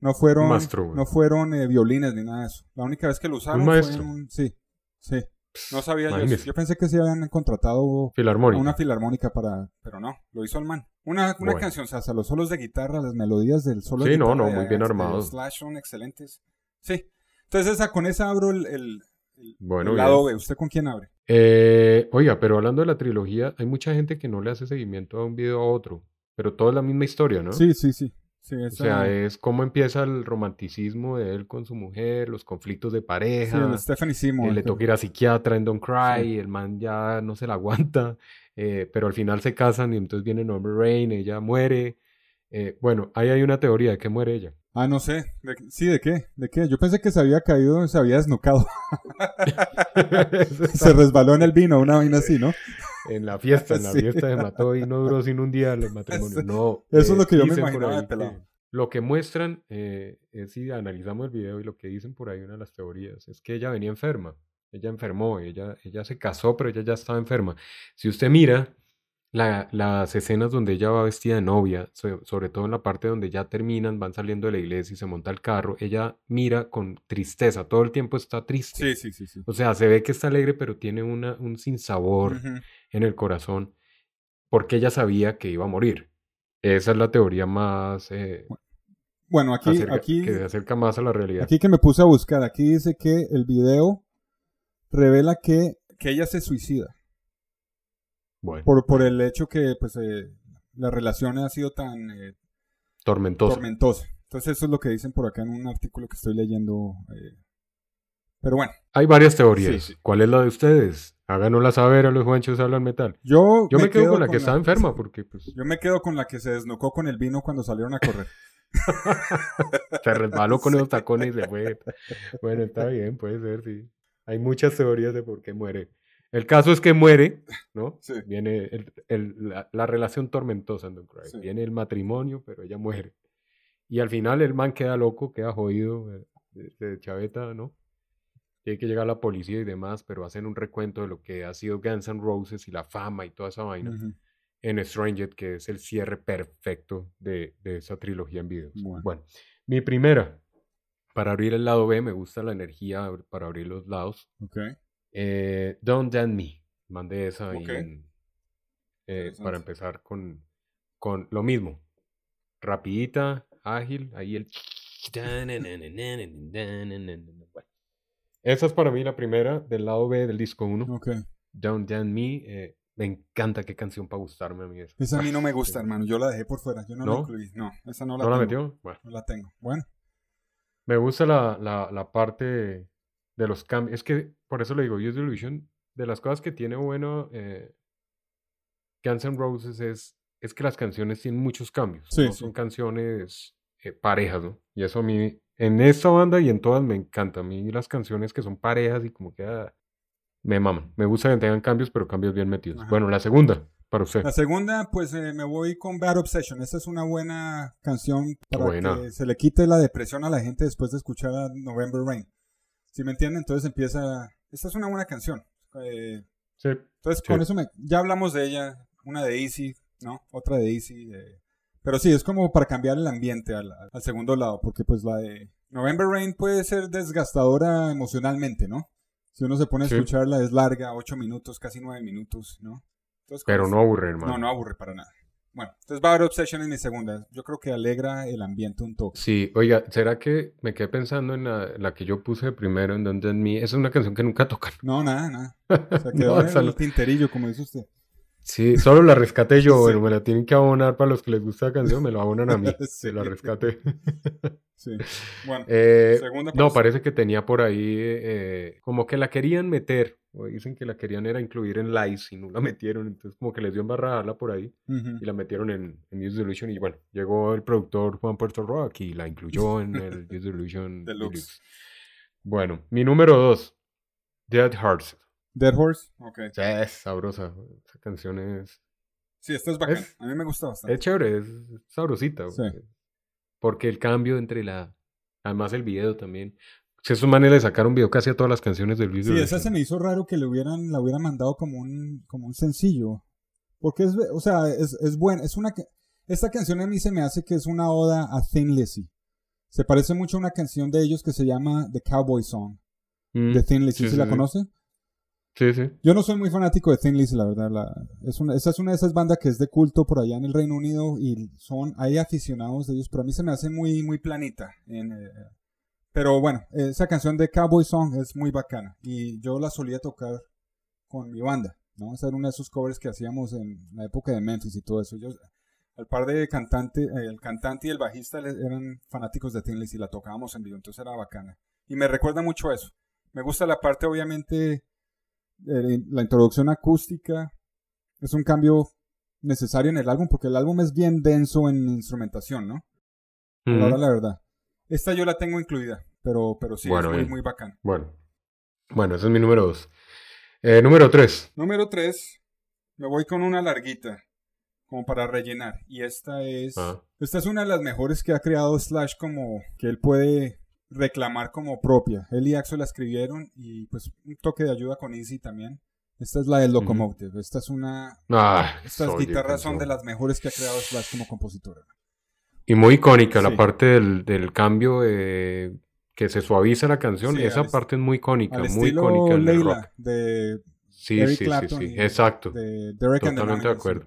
No fueron,
Maestro,
no fueron eh, violines ni nada de eso. La única vez que lo usaron fue en un... Sí, sí. No sabía yo. Eso. Yo pensé que se habían contratado
Filarmónica.
una filarmónica para... Pero no, lo hizo el man. Una, una canción, o sea, hasta los solos de guitarra, las melodías del solo
Sí,
de
no,
guitarra
no,
de-
muy bien
de
armado.
Slash son excelentes. Sí. Entonces esa, con esa abro el, el, el-
Bueno,
el lado B. ¿Usted con quién abre?
Eh, oiga, pero hablando de la trilogía, hay mucha gente que no le hace seguimiento a un video a otro, pero todo es la misma historia, ¿no?
Sí, sí, sí. sí
O sea, es cómo empieza el romanticismo de él con su mujer, los conflictos de
sí,
pareja,
el Stephanie Seymour.
eh, le toca ir a psiquiatra en Don't Cry, el man ya no se la aguanta, eh, pero al final se casan y entonces viene November Rain, ella muere. Eh, bueno, ahí hay una teoría de que muere ella.
Ah, no sé. ¿De qué- sí, ¿de qué? ¿De qué? Yo pensé que se había caído, se había desnucado. se resbaló en el vino, una vaina así, ¿no?
en la fiesta, en la
Sí.
fiesta se mató y no duró sin un día el matrimonio. No,
eso es lo que yo me imaginaba
ahí Lo que muestran, eh, es si analizamos el video y lo que dicen por ahí, una de las teorías, es que ella venía enferma. Ella enfermó, ella, ella se casó, pero ella ya estaba enferma. Si usted mira la- las escenas donde ella va vestida de novia, so- sobre todo en la parte donde ya terminan, van saliendo de la iglesia y se monta el carro, ella mira con tristeza, todo el tiempo está triste.
Sí, sí, sí, sí.
O sea, se ve que está alegre, pero tiene una, un sinsabor en el corazón porque ella sabía que iba a morir. Esa es la teoría más eh,
Bueno, aquí,
acerca-
aquí,
que se acerca más a la realidad.
aquí que me puse a buscar, aquí dice que el video revela que, que ella se suicida
bueno,
por, por el hecho que pues eh, la relación ha sido tan eh,
tormentoso.
tormentosa. Entonces eso es lo que dicen por acá en un artículo que estoy leyendo. eh. Pero bueno,
Hay varias teorías.
Sí, sí.
¿Cuál es la de ustedes? Háganosla saber a los juanchos hablan metal.
yo,
Yo me, quedo con la que estaba enferma porque pues,
Yo me quedo con la que se desnucó con el vino cuando salieron a correr.
se resbaló con esos tacones y se fue. Bueno, está bien, puede ser, sí. Hay muchas teorías de por qué muere. El caso es que muere, ¿no?
Sí.
Viene el- el- la, la relación tormentosa en Don't Cry.
Sí.
Viene el matrimonio, pero ella muere. Y al final el man queda loco, queda jodido eh, de, de chaveta, ¿no? Tiene que llegar la policía y demás, pero hacen un recuento de lo que ha sido Guns N' Roses y la fama y toda esa vaina
Ujú.
en Stranger, que es el cierre perfecto de, de esa trilogía en videos.
Bueno.
Bueno. mi primera, para abrir el lado B, me gusta la energía para abrir los lados.
Ok.
Eh, Don't Damn Me, mandé esa ahí
Ok.
en- eh, para empezar con, con lo mismo. Rapidita, ágil, ahí el... Esa es para mí la primera del lado B del disco 1.
Ok.
Don't Damn Me. eh, me encanta qué canción para gustarme a mí. esa.
Esa a mí no me gusta, hermano. Yo la dejé por fuera. Yo no, la incluí. No, esa no la
¿No la
tengo.
metió? Bueno.
No la tengo. Bueno.
Me gusta la, la, la parte de los cambios. Es que, por eso le digo, Use the Illusion, de las cosas que tiene bueno eh, Guns N' Roses es, es que las canciones tienen muchos cambios.
Sí,
¿no?
sí.
Son canciones eh, parejas, ¿no? Y eso a mí, en esta banda y en todas me encanta. A mí las canciones que son parejas y como que ah, me maman. Me gusta que tengan cambios, pero cambios bien metidos.
Ajá.
Bueno, la segunda, para usted.
La segunda, pues eh, me voy con Bad Obsession. Esta es una buena canción para
Buena.
que se le quite la depresión a la gente después de escuchar a November Rain. ¿Sí me entienden? Entonces empieza... Esta es una buena canción. Eh,
Sí.
entonces
Sí.
con eso me... Ya hablamos de ella. Una de Easy, ¿no? Otra de Easy. eh, Pero sí, es como para cambiar el ambiente al, al segundo lado. Porque pues la de November Rain puede ser desgastadora emocionalmente, ¿no? Si uno se pone a
Sí.
escucharla es larga, ocho minutos, casi nueve minutos, ¿no? Entonces,
Pero no aburre, hermano.
no, no aburre para nada. Bueno, entonces Bad Obsession es mi segunda. Yo creo que alegra el ambiente un toque.
Sí, oiga, ¿será que me quedé pensando en la, la que yo puse primero en Don't Me? Esa es una canción que nunca tocan.
No, nada, nada. Se quedó
No,
en el tinterillo, como dice usted.
Sí, solo la rescaté yo.
Sí.
Bueno, me la tienen que abonar para los que les gusta la canción, me la abonan a mí.
Sí.
Se la rescaté.
Sí. Bueno,
Eh,
segunda
no, parece que tenía por ahí, eh, como que la querían meter o dicen que la querían era incluir en Lice y no la metieron, entonces como que les dio embarrarla por ahí y la metieron en, en Use Delusion y bueno, llegó el productor Juan Puerto Rock y la incluyó en el Use Delusion
Deluxe.
Deluxe. Bueno, mi número dos, Dead Hearts.
Dead Horse. Ok.
Sí, es sabrosa, esa canción es,
Sí, esta es bacana.
Es-
A mí me gusta bastante.
es chévere, es sabrosita.
Sí.
Porque el cambio entre la, además el video también. Si esos manes le sacaron video casi a todas las canciones del Use
Sí, esa se me hizo raro que le hubieran, la hubieran mandado como un, como un sencillo. Porque es, o sea, es, es buena. Es una, esta canción a mí se me hace que es una oda a Thin Lizzy. Se parece mucho a una canción de ellos que se llama The Cowboy Song,
Mm,
de Thin Lizzy.
sí,
¿Sí,
sí,
la
sí.
conoce?
Sí, sí.
Yo no soy muy fanático de Thin Lizzy, la verdad. La, es una, esa es una de esas bandas que es de culto por allá en el Reino Unido y son, hay aficionados de ellos, pero a mí se me hace muy, muy planita. en, eh, pero bueno, esa canción de Cowboy Song es muy bacana y yo la solía tocar con mi banda, ¿no? Esa era uno de esos covers que hacíamos en la época de Memphis y todo eso. Yo, al par de cantante, el cantante y el bajista eran fanáticos de Thin y la tocábamos en vivo, entonces era bacana. Y me recuerda mucho a eso. Me gusta la parte, obviamente, la introducción acústica es un cambio necesario en el álbum porque el álbum es bien denso en instrumentación, ¿no? A la hora
Ujú.
la verdad. Esta yo la tengo incluida, pero, pero sí,
Bueno,
es muy, muy bacán.
Bueno. Bueno, ese es mi número dos. Eh, número tres.
Número 3, me voy con una larguita, como para rellenar. Y esta es,
Ah.
esta es una de las mejores que ha creado Slash como que él puede reclamar como propia. Él y Axel la escribieron y pues un toque de ayuda con Easy también. Esta es la del Locomotive. Esta es una...
Ah,
Estas guitarras son de las mejores que ha creado Slash como compositor.
Y muy icónica
Sí.
la parte del, del cambio eh, que se suaviza la canción.
Sí,
Esa parte es muy icónica, muy icónica en el rock.
De,
Sí,
Eric
sí, sí,
Clapton
sí.
y
Exacto.
de Derek
Totalmente de acuerdo.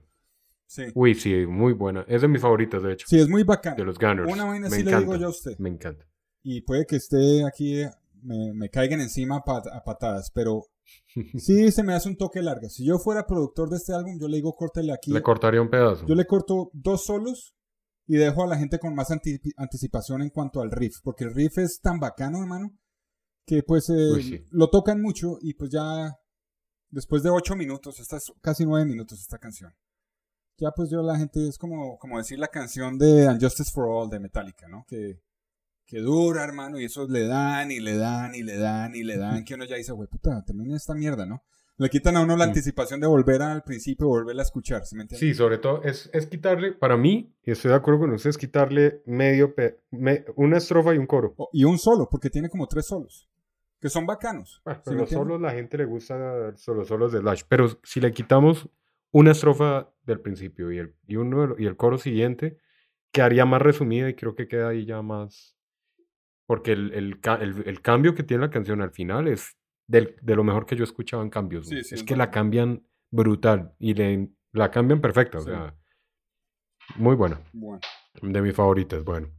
Sí.
Uy, sí, muy buena. Es de mis favoritas, de hecho.
sí, es muy bacán.
De los Gunners.
Una vaina
me
sí le
encanta.
digo yo a usted.
Me encanta.
y puede que esté aquí, eh, me, me caigan encima a, pat- a patadas, pero sí se me hace un toque larga. Si yo fuera productor de este álbum, yo le digo córtele aquí.
Le cortaría un pedazo.
yo le corto dos solos y dejo a la gente con más anti- anticipación en cuanto al riff, porque el riff es tan bacano, hermano, que pues eh,
Uy, sí.
lo tocan mucho y pues ya después de ocho minutos, esta es casi nueve minutos esta canción. Ya pues yo la gente es como, como decir la canción de Unjustice for All de Metallica, ¿no? Que, que dura, hermano, y eso le dan y le dan y le dan y le dan, que uno ya dice, güey, puta, termina esta mierda, ¿no? Le quitan a uno la
Mm.
anticipación de volver al principio, volverla a escuchar, ¿sí me entiendes?
Sí, sobre todo es, es quitarle, para mí, y estoy de acuerdo con usted, es quitarle medio, pe- me- una estrofa y un coro.
Y un solo, porque tiene como tres solos, que son bacanos. ¿sí
pero los solos, la gente le gusta solo solos de Slash. Pero si le quitamos una estrofa del principio y el, y uno el coro siguiente, quedaría más resumida y creo que queda ahí ya más. Porque el, el- el cambio que tiene la canción al final es del- de lo mejor que yo he escuchado en cambios.
Sí,
güey.
sí,
es
es
que la cambian brutal y le, la cambian perfecta. O
Sí.
sea, muy buena.
Bueno,
De mis favoritas, bueno.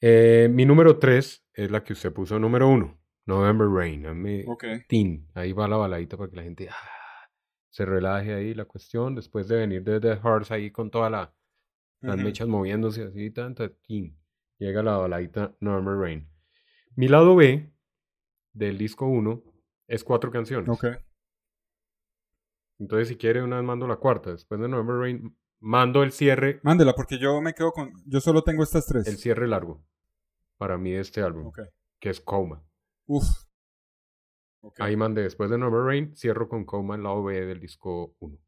Eh, mi número 3 es la que usted puso número 1, November Rain. A mí,
ok.
tin, ahí va la baladita para que la gente ah, se relaje ahí la cuestión. Después de venir de The Hearts ahí con todas la, las mechas moviéndose así, tanta, tin, llega la baladita November Rain. Mi lado B del disco 1 es cuatro canciones.
Ok.
Entonces, si quiere, una vez mando la cuarta. Después de November Rain, mando el cierre,
Mándela, porque yo me quedo con. Yo solo tengo estas tres.
el cierre largo para mí de este álbum,
Ok.
que es Coma.
Uf. Ok.
Ahí mandé después de November Rain, cierro con Coma en lado B del disco 1.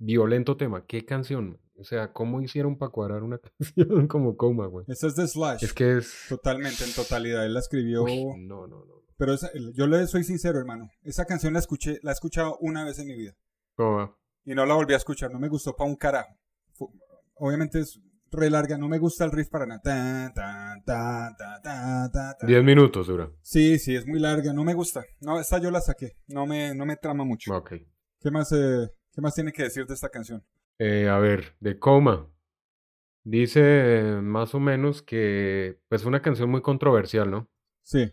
Violento tema, qué canción. O sea, ¿cómo hicieron para cuadrar una canción como Coma, güey?
Esta es de Slash.
Es que es.
Totalmente, en totalidad. Él la escribió.
Uy, no, no, no.
Pero esa- yo le soy sincero, hermano. Esa canción la escuché, la he escuchado una vez en mi vida.
¿Cómo va?
Y no la volví a escuchar. No me gustó para un carajo. Obviamente es re larga. No me gusta el riff para nada. Ta, ta, ta, ta, ta, ta, ta.
Diez minutos dura.
Sí, sí, es muy larga. No me gusta. No, esta yo la saqué. No me, no me trama mucho.
Ok.
¿Qué más, eh, ¿Qué más tiene que decir de esta canción?
Eh, a ver, de Coma. Dice eh, más o menos que pues una canción muy controversial, ¿no?
Sí.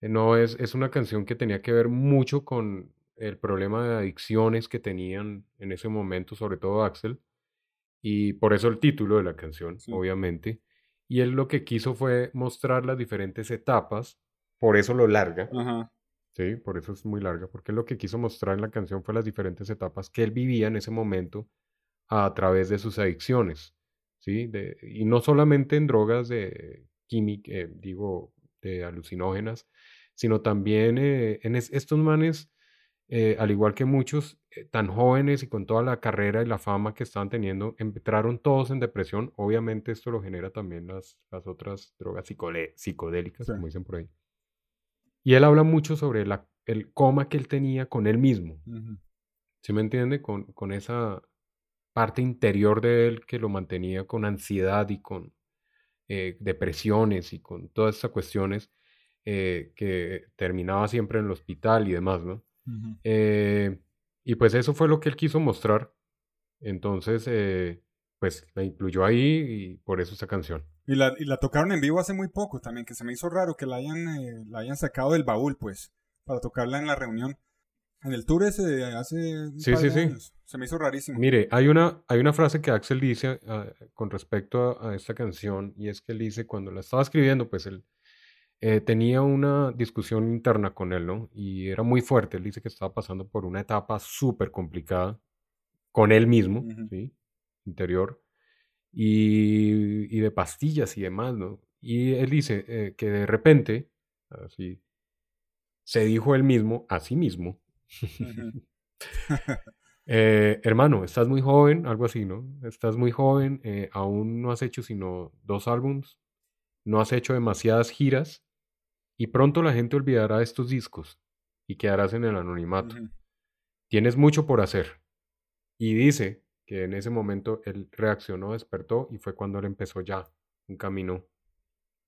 Eh, No es, es una canción que tenía que ver mucho con el problema de adicciones que tenían en ese momento, sobre todo Axel, y por eso el título de la canción,
Sí.
obviamente. Y él lo que quiso fue mostrar las diferentes etapas, por eso lo larga,
Ajá.
Sí, por eso es muy larga, porque lo que quiso mostrar en la canción fue las diferentes etapas que él vivía en ese momento a través de sus adicciones, ¿sí? De, y no solamente en drogas de química, eh, digo, de alucinógenas, sino también eh, en estos manes, eh, al igual que muchos tan jóvenes y con toda la carrera y la fama que estaban teniendo, entraron todos en depresión. Obviamente esto lo genera también las, las otras drogas psicodélicas, como dicen por ahí. Y él habla mucho sobre la, el coma que él tenía con él mismo. ¿Sí me entiende? Con, con esa parte interior de él que lo mantenía con ansiedad y con eh, depresiones y con todas estas cuestiones eh, que terminaba siempre en el hospital y demás, ¿no? Eh, y pues eso fue lo que él quiso mostrar. Entonces, pues la incluyó ahí y por eso esa canción.
Y la, y la tocaron en vivo hace muy poco también, que se me hizo raro que la hayan, la hayan sacado del baúl, pues, para tocarla en la reunión. En el tour ese de hace
sí, sí, sí.
Se me hizo rarísimo.
Mire, hay una, hay una frase que Axel dice ah, con respecto a, esta canción y es que él dice cuando la estaba escribiendo, pues él eh, tenía una discusión interna con él, ¿no? Y era muy fuerte. Él dice que estaba pasando por una etapa súper complicada con él mismo, ¿sí? Interior. Y, y, de pastillas y demás, ¿no? Y él dice eh, que de repente, así, se dijo él mismo, a sí mismo, eh, hermano, estás muy joven, algo así, ¿no? Estás muy joven, eh, aún no has hecho sino dos álbums, no has hecho demasiadas giras y pronto la gente olvidará estos discos y quedarás en el anonimato. Tienes mucho por hacer. Y dice que en ese momento él reaccionó, despertó y fue cuando él empezó ya un camino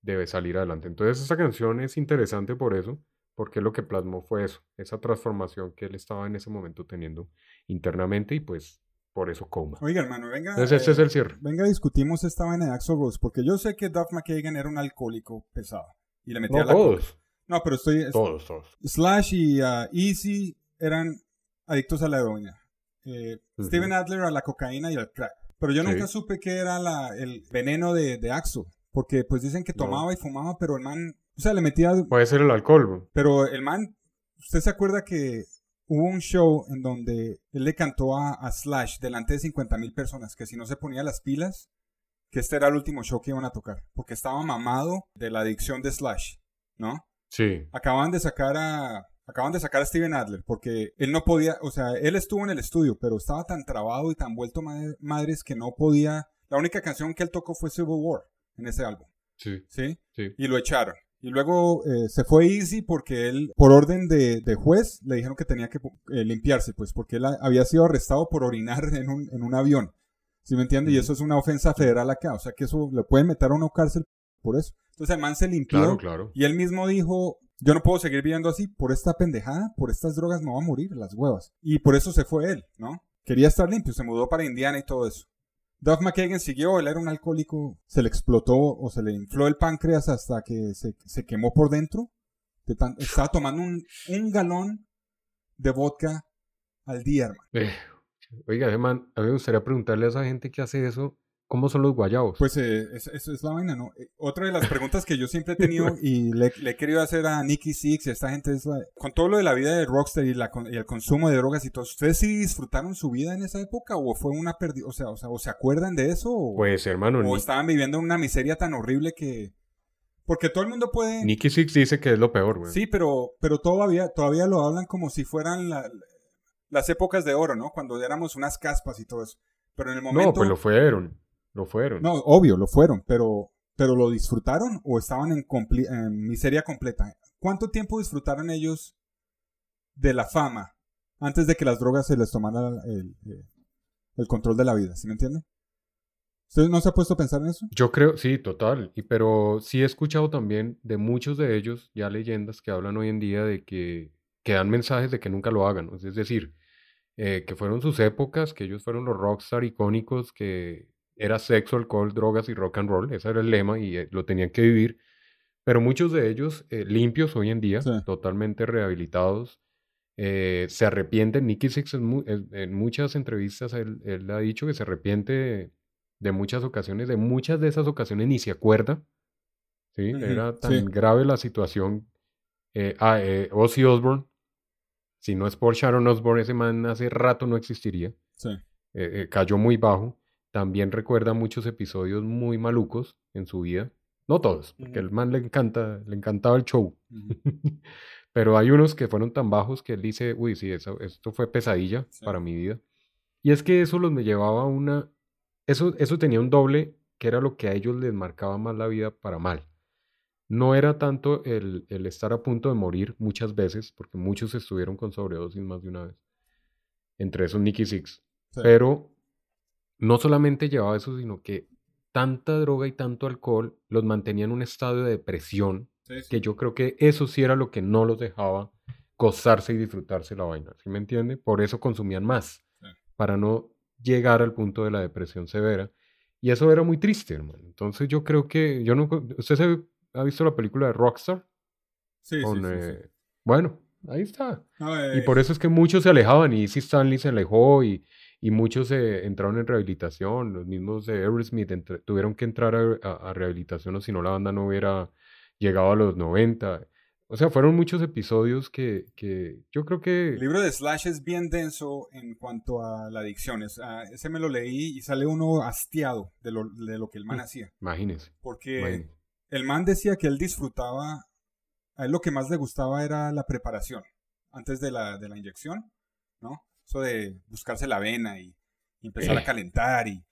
debe salir adelante. Entonces esa canción es interesante por eso, porque lo que plasmó fue eso, esa transformación que él estaba en ese momento teniendo internamente y pues por eso coma.
Oiga, hermano, venga.
Entonces, ese es el cierre.
Venga, discutimos esta vaina de Axel Rose, porque yo sé que Duff McKagan era un alcohólico pesado y le metía
no, todos.
No, pero estoy.
Todos, todos.
Slash y uh, Easy eran adictos a la heroína. Eh, Steven Adler a la cocaína y al crack. Pero yo nunca supe qué era la, el veneno de, de Axel. Porque pues dicen que tomaba y fumaba, pero el man o sea, le metía...
Puede ser el alcohol.
Pero el man, ¿usted se acuerda que hubo un show en donde él le cantó a, Slash delante de 50 mil personas que si no se ponía las pilas, que este era el último show que iban a tocar, porque estaba mamado de la adicción de Slash, ¿no?
Sí.
Acaban de sacar a acaban de sacar a Steven Adler porque él no podía, o sea, él estuvo en el estudio, pero estaba tan trabado y tan vuelto madres que no podía. La única canción que él tocó fue Civil War en ese álbum.
Sí.
¿Sí?
Sí.
Y lo echaron. Y luego eh, se fue Easy porque él, por orden de, juez, le dijeron que tenía que eh, limpiarse, pues porque él había sido arrestado por orinar en un, en un avión. ¿Sí me entiende? Y eso es una ofensa federal acá. O sea que eso le pueden meter a una cárcel por eso. Entonces el man se limpió.
Claro, claro.
Y él mismo dijo, yo no puedo seguir viviendo así. Por esta pendejada, por estas drogas me va a morir, las huevas. Y por eso se fue él, ¿no? Quería estar limpio, se mudó para Indiana y todo eso. Duff McKagan siguió, él era un alcohólico, se le explotó o se le infló el páncreas hasta que se, quemó por dentro. estaba tomando un, un, galón de vodka al día, hermano.
Eh, oiga, hermano, a mí me gustaría preguntarle a esa gente que hace eso, ¿Cómo son los guayabos?
Pues eh, eso es la vaina, ¿no? Eh, otra de las preguntas que yo siempre he tenido y le, he querido hacer a Nicky Six y a esta gente es con todo lo de la vida de Rockstar y, la, y, el consumo de drogas y todo, ¿ustedes sí disfrutaron su vida en esa época o fue una pérdida? O sea, o sea, ¿o se acuerdan de eso? O,
pues hermano,
o estaban viviendo una miseria tan horrible que... Porque todo el mundo puede...
Nicky Six dice que es lo peor, güey.
Sí, pero, pero todavía, todavía lo hablan como si fueran las épocas de oro, ¿no? Cuando éramos unas caspas y todo eso. Pero en el momento...
No, pues lo fueron. Lo fueron.
No, obvio, lo fueron, pero, pero ¿lo disfrutaron o estaban en, en miseria completa? ¿Cuánto tiempo disfrutaron ellos de la fama antes de que las drogas se les tomaran el, el, control de la vida? ¿Sí me entiende? ¿Usted no se ha puesto a pensar en eso?
Yo creo, sí, total. Y, pero sí he escuchado también de muchos de ellos, ya leyendas que hablan hoy en día de que, que dan mensajes de que nunca lo hagan. Es decir, eh, que fueron sus épocas, que ellos fueron los rockstar icónicos que era sexo, alcohol, drogas y rock and roll. Ese era el lema y eh, lo tenían que vivir. Pero muchos de ellos eh, limpios hoy en día, totalmente rehabilitados, eh, se arrepienten. Nicky Six en, muchas entrevistas él, ha dicho que se arrepiente de, muchas ocasiones, de muchas de esas ocasiones ni se acuerda. ¿sí? Era tan grave la situación ah, Ozzy Osbourne. Si no es por Sharon Osbourne, ese man hace rato no existiría.
Sí.
Cayó muy bajo. También recuerda muchos episodios muy malucos en su vida. No todos, porque el man le encanta, le encantaba el show. Pero hay unos que fueron tan bajos que él dice, uy, sí, eso, esto fue pesadilla
Sí.
para mi vida. Y es que eso los me llevaba a una... Eso, eso tenía un doble que era lo que a ellos les marcaba más la vida para mal. No era tanto el, el estar a punto de morir muchas veces, porque muchos estuvieron con sobredosis más de una vez. Entre esos Nicky Six.
Sí.
Pero no solamente llevaba eso, sino que tanta droga y tanto alcohol los mantenía en un estado de depresión
Sí, sí.
que yo creo que eso sí era lo que no los dejaba gozarse y disfrutarse la vaina, ¿sí me entiende? Por eso consumían más,
Sí.
para no llegar al punto de la depresión severa. Y eso era muy triste, hermano. Entonces yo creo que, yo no, ¿usted se ha visto la película de Rockstar?
Sí, sí,
Con, eh, Bueno, ahí está.
No,
Y
eh,
por eso es que muchos se alejaban y Easy Stanley se alejó y, y muchos eh, entraron en rehabilitación. Los mismos de Aerosmith tuvieron que entrar a, a- a rehabilitación o si no la banda no hubiera llegado a los 90. O sea, fueron muchos episodios que, que yo creo que...
El libro de Slash es bien denso en cuanto a la adicción. Es, ah, ese me lo leí y sale uno hastiado de lo, de lo que el man
Mm.
hacía.
Imagínense.
Porque el man decía que él disfrutaba, a él lo que más le gustaba era la preparación antes de la, de la inyección, ¿no? Eso de buscarse la vena y, y empezar a
Eh.
calentar y,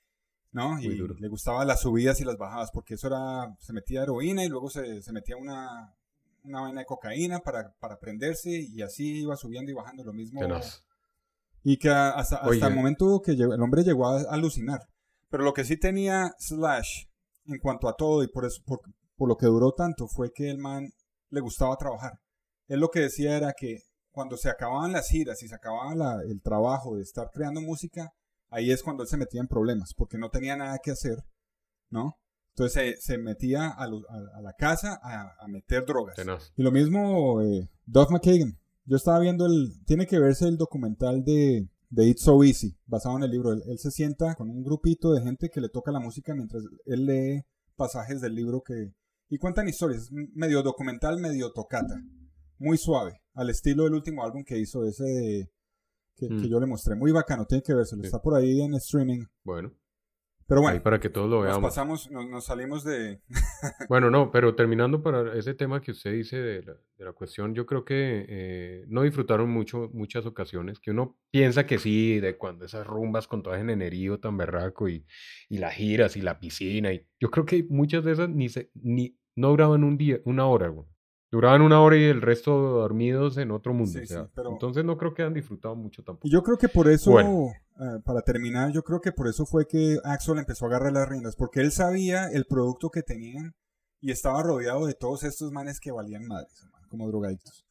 ¿no?
Muy
Y
duro.
le gustaban las subidas y las bajadas porque eso era, se metía heroína y luego se, se metía una, una vaina de cocaína para, para prenderse y así iba subiendo y bajando lo mismo. Y que a- hasta, hasta
Oye.
el momento que llegó- el hombre llegó a alucinar. Pero lo que sí tenía Slash en cuanto a todo y por eso por, por lo que duró tanto fue que el man le gustaba trabajar. Él lo que decía era que cuando se acababan las giras y se acababa la- el trabajo de estar creando música, ahí es cuando él se metía en problemas, porque no tenía nada que hacer, ¿no? Entonces se, se metía a, lo- a- a la casa a, a meter drogas.
Tenaz.
Y lo mismo eh, Duff McKagan. Yo estaba viendo el... Tiene que verse el documental de, de It's So Easy, basado en el libro. Él, él se sienta con un grupito de gente que le toca la música mientras él lee pasajes del libro que... Y cuentan historias. Medio documental, medio tocata. Muy suave. Al estilo del último álbum que hizo, ese de... Que, que
Mm.
yo le mostré. Muy bacano, tiene que verse.
Sí.
Está por ahí en streaming.
Bueno,
Pero
ahí
bueno,
para que todos lo
nos
veamos.
pasamos, nos, nos salimos de...
Bueno, no, pero terminando para ese tema que usted dice de la, de la cuestión, yo creo que eh, no disfrutaron mucho muchas ocasiones, que uno piensa que sí, de cuando esas rumbas con todo ese nenerío tan berraco y, y las giras y la piscina, y yo creo que muchas de esas ni se, ni, no duraban un día, una hora, güey. Duraban una hora y el resto dormidos en otro mundo.
Sí,
o sea,
sí, pero-
Entonces no creo que han disfrutado mucho tampoco.
Y yo creo que por eso,
Bueno.
eh, para terminar, yo creo que por eso fue que Axel empezó a agarrar las riendas, porque él sabía el producto que tenían y estaba rodeado de todos estos manes que valían madres, como drogadictos.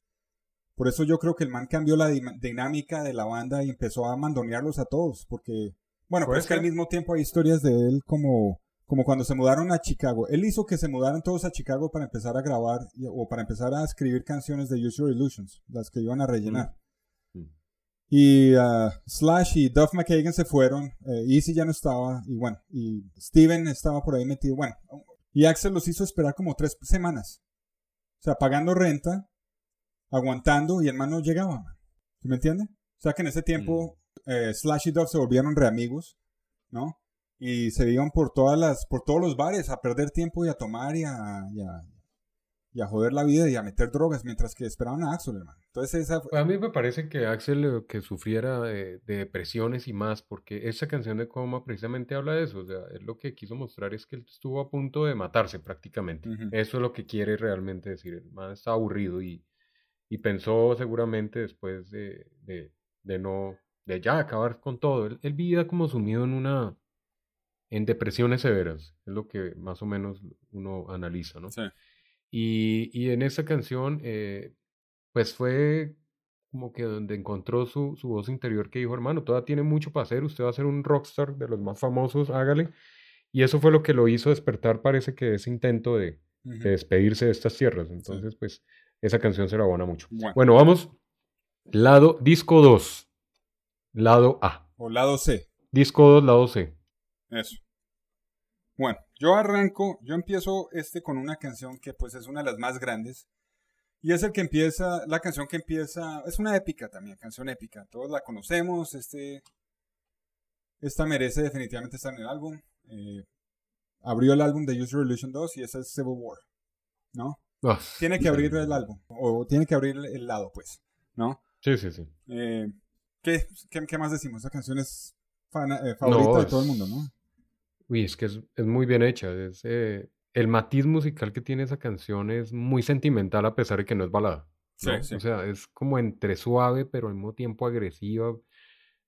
Por eso yo creo que el man cambió la dinámica de la banda y empezó a mandonearlos a todos, porque, bueno, pues que al mismo tiempo hay historias de él como, como cuando se mudaron a Chicago. Él hizo que se mudaran todos a Chicago para empezar a grabar o para empezar a escribir canciones de Use Your Illusions, las que iban a rellenar.
Mm.
Y ah, Slash y Duff McKagan se fueron. eh, Easy ya no estaba. Y bueno, y Steven estaba por ahí metido. Bueno, y Axel los hizo esperar como tres semanas. O sea, pagando renta, aguantando, y el man no llegaba. man. ¿Sí me entiende? O sea que en ese tiempo eh, Slash y Duff se volvieron reamigos, ¿no? Y se iban por todas las, por todos los bares a perder tiempo y a tomar y a, y a, y a joder la vida y a meter drogas mientras que esperaban a Axel, hermano. Entonces esa fue-
A mí me parece que Axel eh, que sufriera de, de depresiones y más, porque esa canción de Coma precisamente habla de eso. O sea, él lo que quiso mostrar es que él estuvo a punto de matarse prácticamente. Eso es lo que quiere realmente decir. El man está aburrido y, y pensó seguramente después de, de, de no, de ya acabar con todo. Él, él vivía como sumido en una, en depresiones severas. Es lo que más o menos uno analiza, ¿no?
Sí.
Y, y en esa canción, eh, pues fue como que donde encontró su, su voz interior que dijo, hermano, todavía tiene mucho para hacer, usted va a ser un rockstar de los más famosos, hágale. Y eso fue lo que lo hizo despertar, parece que ese intento de, despedirse de estas tierras. Entonces, pues, esa canción se la abona mucho.
Bueno.
Bueno, vamos. Lado, disco 2. Lado A.
O lado C.
Disco 2, lado C.
Eso. Bueno, yo arranco, yo empiezo este con una canción que pues es una de las más grandes, Y es el que empieza, la canción que empieza, es una épica también, canción épica. Todos la conocemos, este, esta merece definitivamente estar en el álbum. Eh, abrió el álbum de Use Revolution 2 y ese es Civil War, ¿no?
Ah,
Tiene que abrir el álbum, o tiene que abrir el lado, pues, ¿no?
Sí, sí, sí.
Eh, ¿qué, qué, qué más decimos? Esa canción es eh, favorita de todo el mundo, ¿no?
Uy, es que es, es muy bien hecha. Es, eh, el matiz musical que tiene esa canción es muy sentimental a pesar de que no es balada.
Sí,
¿no?
sí.
O sea, es como entre suave, pero al mismo tiempo agresiva.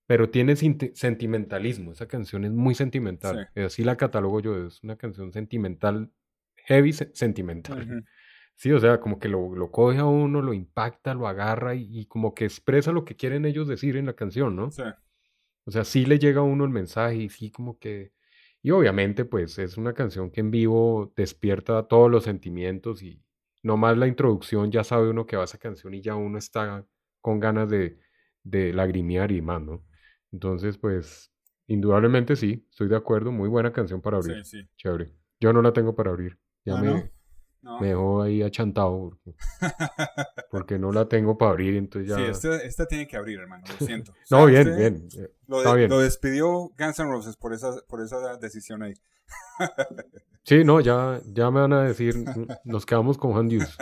Pero tiene sentimentalismo. Esa canción es muy sentimental.
Sí.
Así la catalogo yo. Es una canción sentimental, heavy se- sentimental. Sí, o sea, como que lo, lo coge a uno, lo impacta, lo agarra y, y como que expresa lo que quieren ellos decir en la canción, ¿no?
Sí.
O sea, sí le llega a uno el mensaje y sí como que... Y obviamente pues es una canción que en vivo despierta todos los sentimientos y nomás la introducción ya sabe uno que va a esa canción y ya uno está con ganas de, de lagrimear y más, ¿no? Entonces pues indudablemente sí, estoy de acuerdo, muy buena canción para abrir,
Sí, sí.
chévere. Yo no la tengo para abrir, ya
Ah,
me,
¿no? No.
me dejó ahí achantado porque, porque no la tengo para abrir, entonces ya...
Sí, este- esta tiene que abrir, hermano, lo siento. O
No,
sea,
bien, bien.
Lo,
está bien.
lo despidió Guns N' Roses por esa, por esa decisión ahí.
Sí, no, ya, ya me van a decir, "Mm, nos quedamos con Juan Dios.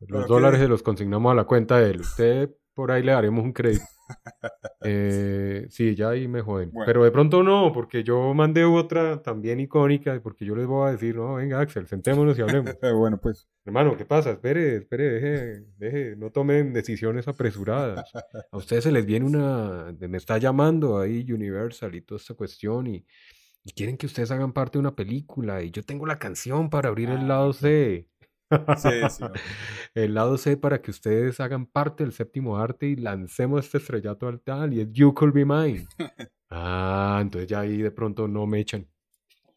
Los dólares
qué-
se los consignamos a la cuenta de él. Usted por ahí le daremos un crédito. Eh, sí, ya ahí me joden.
Bueno.
Pero de pronto no, porque yo mandé otra también icónica, porque yo les voy a decir, no, venga Axel, sentémonos y hablemos.
Bueno, pues.
Hermano, ¿qué pasa? Espere, espere, deje, deje, no tomen decisiones apresuradas. A ustedes se les viene una, me está llamando ahí Universal y toda esta cuestión y, y quieren que ustedes hagan parte de una película y yo tengo la canción para abrir
Ah,
el lado
ok.
C.
Sí, sí. ok.
El lado C para que ustedes hagan parte del séptimo arte y lancemos este estrellato al tal y es You Could Be Mine. Ah, entonces ya ahí de pronto no me echan.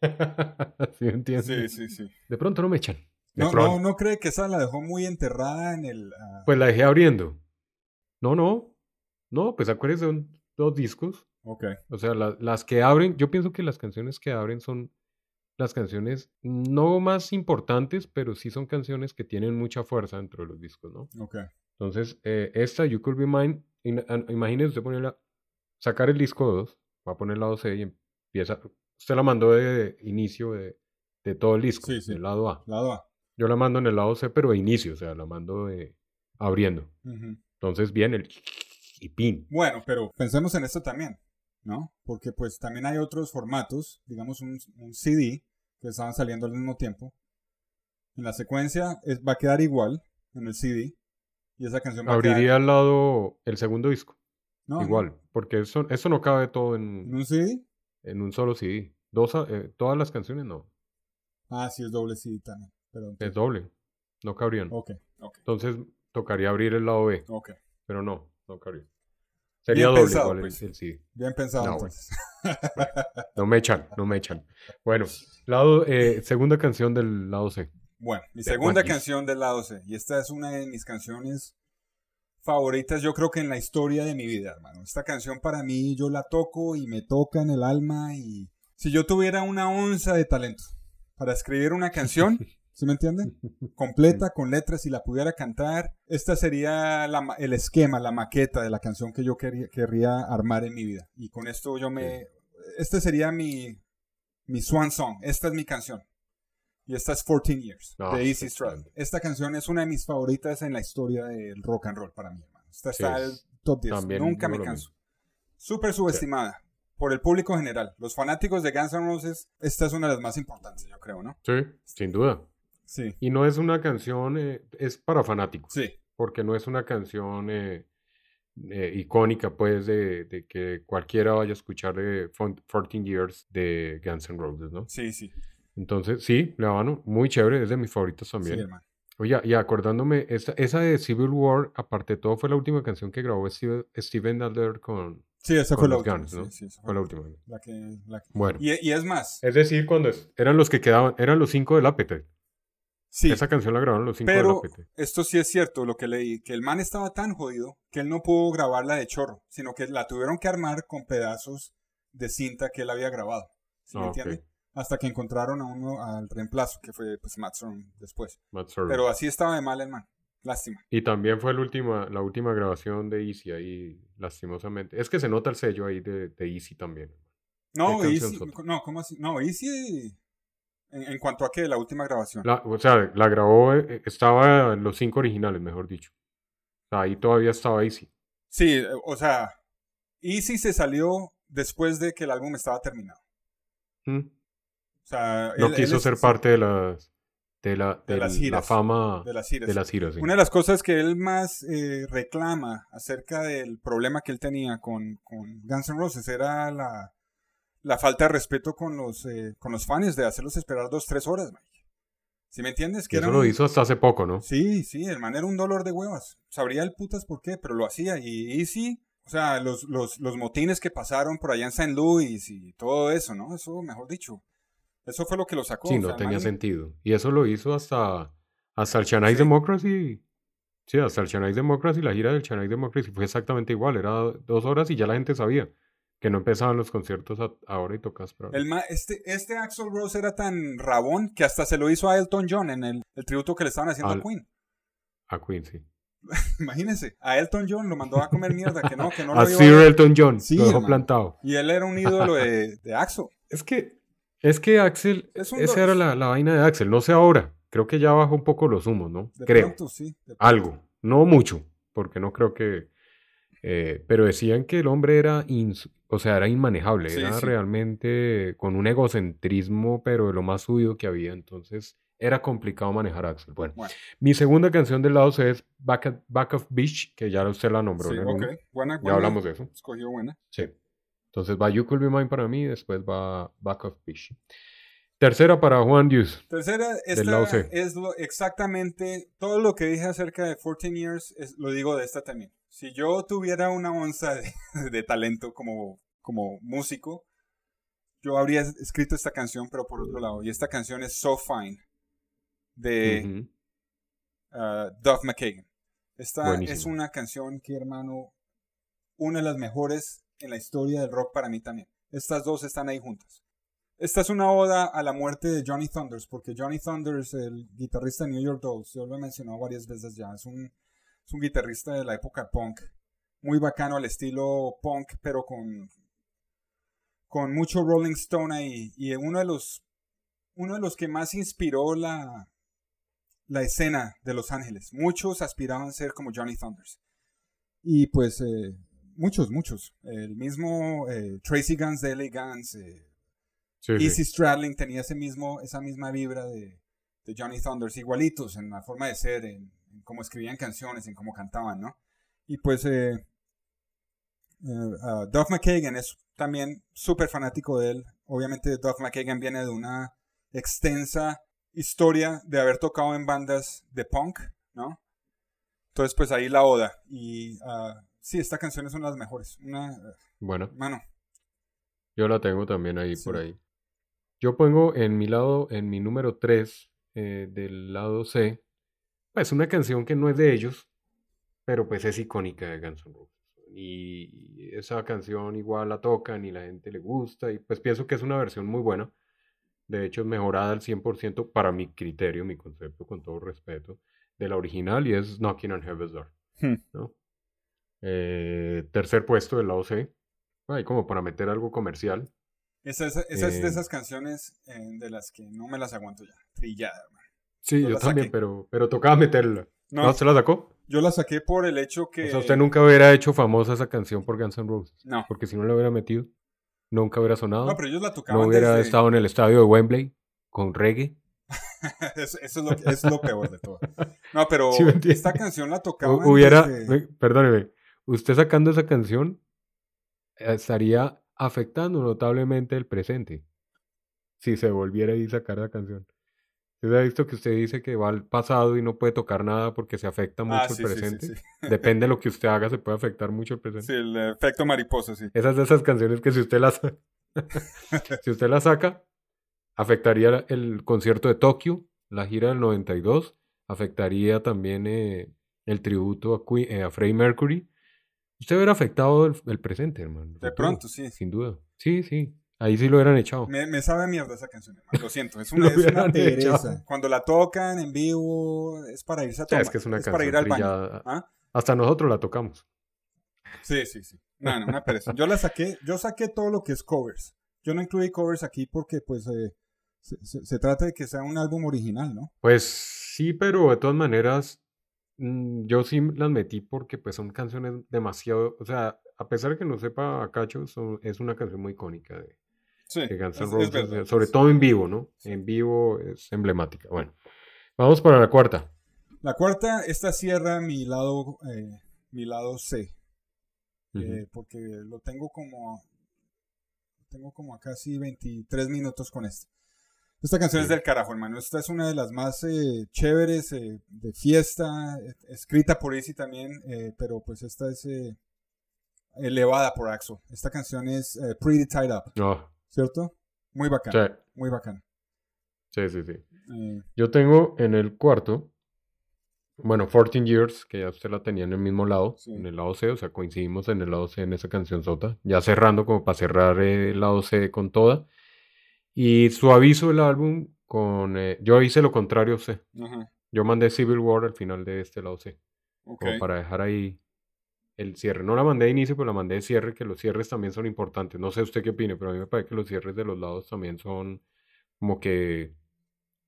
¿Sí me entiendes?
Sí, sí, sí.
De pronto no me echan. De
No,
pronto.
no, no cree que esa la dejó muy enterrada en el. ah,
Pues la dejé abriendo. No, no. No, pues acuérdense, son dos discos.
ok.
O sea, la- las que abren, yo pienso que las canciones que abren son las canciones no más importantes, pero sí son canciones que tienen mucha fuerza dentro de los discos, ¿no?
Ok.
Entonces, eh, esta, You Could Be Mine, in- an- imagínese usted ponerla, sacar el disco 2, va a poner el lado C y empieza, usted la mandó de inicio de, de todo el disco,
Sí, sí.
del lado A.
Lado A.
Yo la mando en el lado C, pero de inicio, o sea, la mando de abriendo. Entonces viene el y pin.
Bueno, pero pensemos en esto también, ¿no? Porque pues también hay otros formatos, digamos un, un CD que estaban saliendo al mismo tiempo. En la secuencia es- va a quedar igual en el CD y esa canción va a
Abriría
quedar
al lado el segundo disco,
no, no,
igual, porque eso, eso no cabe todo
en
en,
un CD.
en un solo CD. Dos, a- eh, todas las canciones no,
Ah, sí es doble CD también.
Es doble, no cabrían.
Ok, ok,
Entonces tocaría abrir el lado B,
ok.
pero no, no cabría. Sería
Bien
doble
pensado,
el-
pues.
el CD.
Bien pensado
No,
entonces.
No me echan, no me echan. Bueno, lado, eh, segunda canción del lado C.
Bueno, mi
De
segunda
Juan Gis.
canción del lado C. Y esta es una de mis canciones favoritas, yo creo que en la historia de mi vida, hermano. Esta canción para mí, yo la toco y me toca en el alma. Y si yo tuviera una onza de talento para escribir una canción, ¿sí me entienden? Completa, con letras, y la pudiera cantar, esta sería la el esquema, la maqueta de la canción que yo quería, querría armar en mi vida. Y con esto yo me... Este sería mi, mi swan song. Esta es mi canción. Y esta es 14 Years,
Ah,
de Easy
grande.
Esta canción es una de mis favoritas en la historia del rock and roll para mí, hermano. Esta
Sí,
está
es-
el top 10.
también
Nunca me canso. Súper subestimada por el público general. Los fanáticos de Guns N' Roses, esta es una de las más importantes, yo creo, ¿no?
Sí, sin duda.
Sí.
Y no es una canción, eh, es para fanáticos.
Sí.
porque no es una canción eh, eh, icónica, pues, de, de que cualquiera vaya a escuchar de Fon- 14 Years de Guns N' Roses, ¿no?
Sí, sí.
Entonces, sí, La Habano, muy chévere, es de mis favoritos
Sí,
también.
hermano.
Oye, y acordándome, esa, esa de Civil War, aparte de todo, fue la última canción que grabó Steve- Steven Adler con,
Sí, esa fue la última.
Guns, ¿no?
Sí, sí, esa
Fue la última.
La que, la que-
Bueno,
Y, y es más,
es decir, cuando es- eran los que quedaban, eran los cinco del Appetite.
Sí,
Esa canción la grabaron los cinco del
pero
Appetite.
esto sí es cierto, lo que leí, que el man estaba tan jodido que él no pudo grabarla de chorro, sino que la tuvieron que armar con pedazos de cinta que él había grabado. ¿Sí me
Ah,
entiende? Hasta que encontraron a uno al reemplazo, que fue pues Matt Sorum después.
Matt Sorum.
Pero así estaba de mal el man. Lástima.
Y también fue la última, la última grabación de Easy ahí, lastimosamente. Es que se nota el sello ahí de, de Easy también.
No,
¿Qué canción
Easy, no, ¿cómo así? No, Easy, en, en cuanto a que la última grabación.
La- o sea, la grabó, eh, estaba en los cinco originales, mejor dicho. Ahí todavía estaba Easy.
Sí, eh, o sea, Easy se salió después de que el álbum estaba terminado.
¿Mm?
O sea,
No
él- él
quiso
es-
ser parte de las de la,
De
de
las
la fama
de las giras.
de las giras. sí.
Una de las cosas que él más eh, reclama acerca del problema que él tenía con, con Guns N' Roses era la, la falta de respeto con los, eh, con los fans de hacerlos esperar dos, tres horas, Mike. ¿Sí me entiendes? Que
Eso lo
un-
hizo hasta hace poco, ¿no?
Sí, sí, el man era un dolor de huevas. Sabría el putas por qué, pero lo hacía. Y Easy, o sea, los, los, los motines que pasaron por allá en St. Louis y todo eso, ¿no? Eso, mejor dicho. Eso fue lo que lo sacó.
Sí,
o
no
sea,
tenía
man-
sentido. Y eso lo hizo hasta, hasta el Chennai
Sí.
Democracy. Sí, hasta el Chennai Democracy, la gira del Chennai Democracy fue exactamente igual. Era dos horas y ya la gente sabía que no empezaban los conciertos a- ahora y tocas
El ma- este, este Axel Rose era tan rabón que hasta se lo hizo a Elton John en el, el tributo que le estaban haciendo
Al-
a Queen.
a Queen, sí.
Imagínense, a Elton John lo mandó a comer mierda, que no, que no
a
lo
Sir
a ver.
Elton John,
Sí,
lo dejó
hermano.
plantado.
Y él era un ídolo de, de Axel.
Es que, es que Axel,
Es
esa era la, la vaina de Axel. No sé ahora. Creo que ya bajó un poco los humos, ¿no?
De
Creo.
pronto, sí. de pronto.
Algo. No mucho, porque no creo que... eh, pero decían que el hombre era, o sea, era inmanejable,
Sí,
era
sí.
realmente con un egocentrismo, pero de lo más subido que había, entonces era complicado manejar a Axel. Bueno,
Bueno,
mi segunda canción del lado C es Back, at- Back of Beach, que ya usted la nombró,
sí,
en el
ok.
uno.
Buena,
Ya hablamos de eso.
Escogió buena.
Sí. Entonces va You Could Be Mine para mí, después va Back of Beach. Tercera para Juan Dios.
Tercera, esta es lo, exactamente todo lo que dije acerca de 14 Years, es, lo digo de esta también. Si yo tuviera una onza de, de talento como, como músico, yo habría escrito esta canción, pero por otro lado. Y esta canción es So Fine, de uh, Duff McKagan. Esta
Buenísimo.
es una canción que, hermano, una de las mejores en la historia del rock para mí también. Estas dos están ahí juntas. Esta es una oda a la muerte de Johnny Thunders, porque Johnny Thunders, el guitarrista de New York Dolls, yo lo he mencionado varias veces ya, es un, es un guitarrista de la época punk, muy bacano al estilo punk, pero con, con mucho Rolling Stone ahí, y uno de los, uno de los que más inspiró la, la escena de Los Ángeles. Muchos aspiraban a ser como Johnny Thunders. Y pues eh, muchos, muchos. El mismo eh, Tracy Guns de LA Guns, eh,
Sí, sí.
Easy Stradling tenía ese mismo, esa misma vibra de, de Johnny Thunders, igualitos en la forma de ser, en, en cómo escribían canciones, en cómo cantaban, ¿no? Y pues eh, eh, ah, Duff McKagan es también súper fanático de él. Obviamente Duff McKagan viene de una extensa historia de haber tocado en bandas de punk, ¿no? Entonces pues ahí la oda. Y ah, sí, esta canción es una de las mejores. Una,
Bueno,
mano,
yo la tengo también ahí
Sí.
por ahí. Yo pongo en mi lado, en mi número 3 del lado C, pues una canción que no es de ellos, pero pues es icónica de Guns N' Roses. Y esa canción igual la tocan y la gente le gusta y pues pienso que es una versión muy buena. De hecho es mejorada al 100% para mi criterio, mi concepto, con todo respeto, de la original y es Knocking on Heaven's Door.
Hmm.
¿no? Eh, tercer puesto del lado C. Ahí como para meter algo comercial.
Esa, esa- esa es de
Eh,
esas canciones eh, de las que no me las aguanto ya. Trillada.
Sí,
Yo
también,
saqué.
pero, pero tocaba meterla.
No,
¿No? ¿Usted la sacó?
yo la saqué por el hecho que...
O sea, usted nunca hubiera hecho famosa esa canción por Guns N' Roses.
No,
Porque si no la hubiera metido, nunca hubiera sonado.
no, pero ellos la tocaban
no hubiera
desde-
estado en el estadio de Wembley con reggae.
eso, eso es lo, eso es lo peor de todo. No, pero
Sí,
esta canción la tocaban
hubiera,
desde-
me- perdóneme, usted sacando esa canción eh, estaría afectando notablemente el presente. Si se volviera a sacar la canción. Usted ha visto que usted dice que va al pasado y no puede tocar nada porque se afecta mucho
Ah,
el
sí, sí, sí,
presente.
sí.
Depende de lo que usted haga, se puede afectar mucho el presente.
Sí, el efecto mariposa, sí.
Esas de esas canciones que si usted las si usted las saca, afectaría el concierto de Tokio, la gira del 92, afectaría también eh, el tributo a, Queen- eh, a Freddie Mercury. Usted verá afectado el, el presente, hermano.
De pronto, sí.
Sin duda. Sí, sí. Ahí sí lo hubieran echado.
Me, me sabe a mierda esa canción, hermano. Lo siento, es una, es una pereza.
echado.
Cuando la tocan en vivo, es para irse a tomar.
es que es una
para
canción
ir al baño. ¿Ah?
Hasta nosotros la tocamos.
Sí, sí, sí. No, no, una pereza. Yo la saqué, yo saqué todo lo que es covers. Yo no incluí covers aquí porque, pues, eh, se, se- se trata de que sea un álbum original, ¿no?
Pues sí, pero de todas maneras, yo sí las metí porque pues son canciones demasiado, o sea, a pesar de que no sepa a Cacho, son- es una canción muy icónica de,
Sí.
de Guns N'
es- es
Roses,
verdad,
sobre
sí.
todo en vivo, ¿no? En vivo es emblemática. Bueno, vamos para la cuarta.
La cuarta, esta cierra mi lado, eh, mi lado C. Eh, porque lo tengo como tengo como a casi 23 minutos con esto. Esta canción es del carajo, hermano. Esta es una de las más eh, chéveres eh, de fiesta, eh, escrita por Izzy también, eh, pero pues esta es eh, elevada por Axel. Esta canción es Pretty Tied Up,
No,
¿cierto? Muy bacán,
sí,
muy bacán.
sí, sí, sí. Yo tengo en el cuarto, bueno, 14 Years, que ya usted la tenía en el mismo lado,
Sí.
en el lado C, o sea, coincidimos en el lado C en esa canción sota, ya cerrando como para cerrar el lado C con toda. Y suavizo el álbum con, eh, yo hice lo contrario a usted.
ajá,
Yo mandé Civil War al final de este lado C,
ok.
como para dejar ahí el cierre. No la mandé de inicio, pero la mandé de cierre, que los cierres también son importantes. No sé usted qué opine, pero a mí me parece que los cierres de los lados también son como que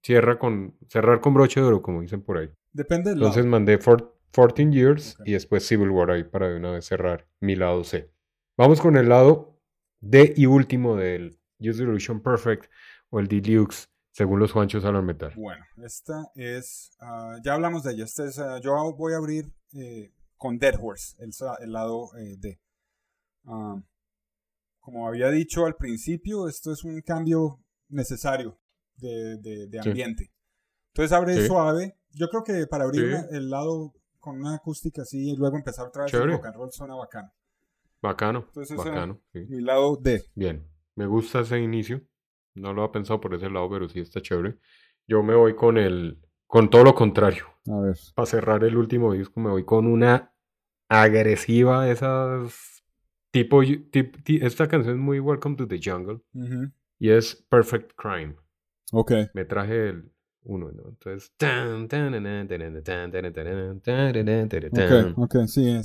cierra con, cerrar con broche de oro, como dicen por ahí.
Depende del
Entonces
lado.
mandé for- 14 Years y después Civil War ahí para de una vez cerrar mi lado C. Vamos con el lado D y último del Use the Illusion Perfect o el Deluxe, según los Juanchos al metal.
Bueno, esta es, ah, ya hablamos de ella. Esta es, ah, yo voy a abrir eh, con Dead Horse, el, lado eh, D. Ah, como había dicho al principio, esto es un cambio necesario de, de- de
Sí.
ambiente. Entonces abre
Sí.
suave. Yo creo que para abrir
Sí.
una- el lado con una acústica así y luego empezar otra vez el rock and roll suena bacano.
Bacano,
Entonces,
bacano. sí.
Mi lado D.
Bien, me gusta ese inicio. No lo había pensado por ese lado, pero sí está chévere. Yo me voy con el. con todo lo contrario.
A ver.
Para cerrar el último disco, me voy con una agresiva, esas. Tipo, tip, esta canción es muy Welcome to the Jungle
uh
y es Perfect Crime.
Ok.
Me traje el uno, ¿no? Entonces.
Okay, okay, sí,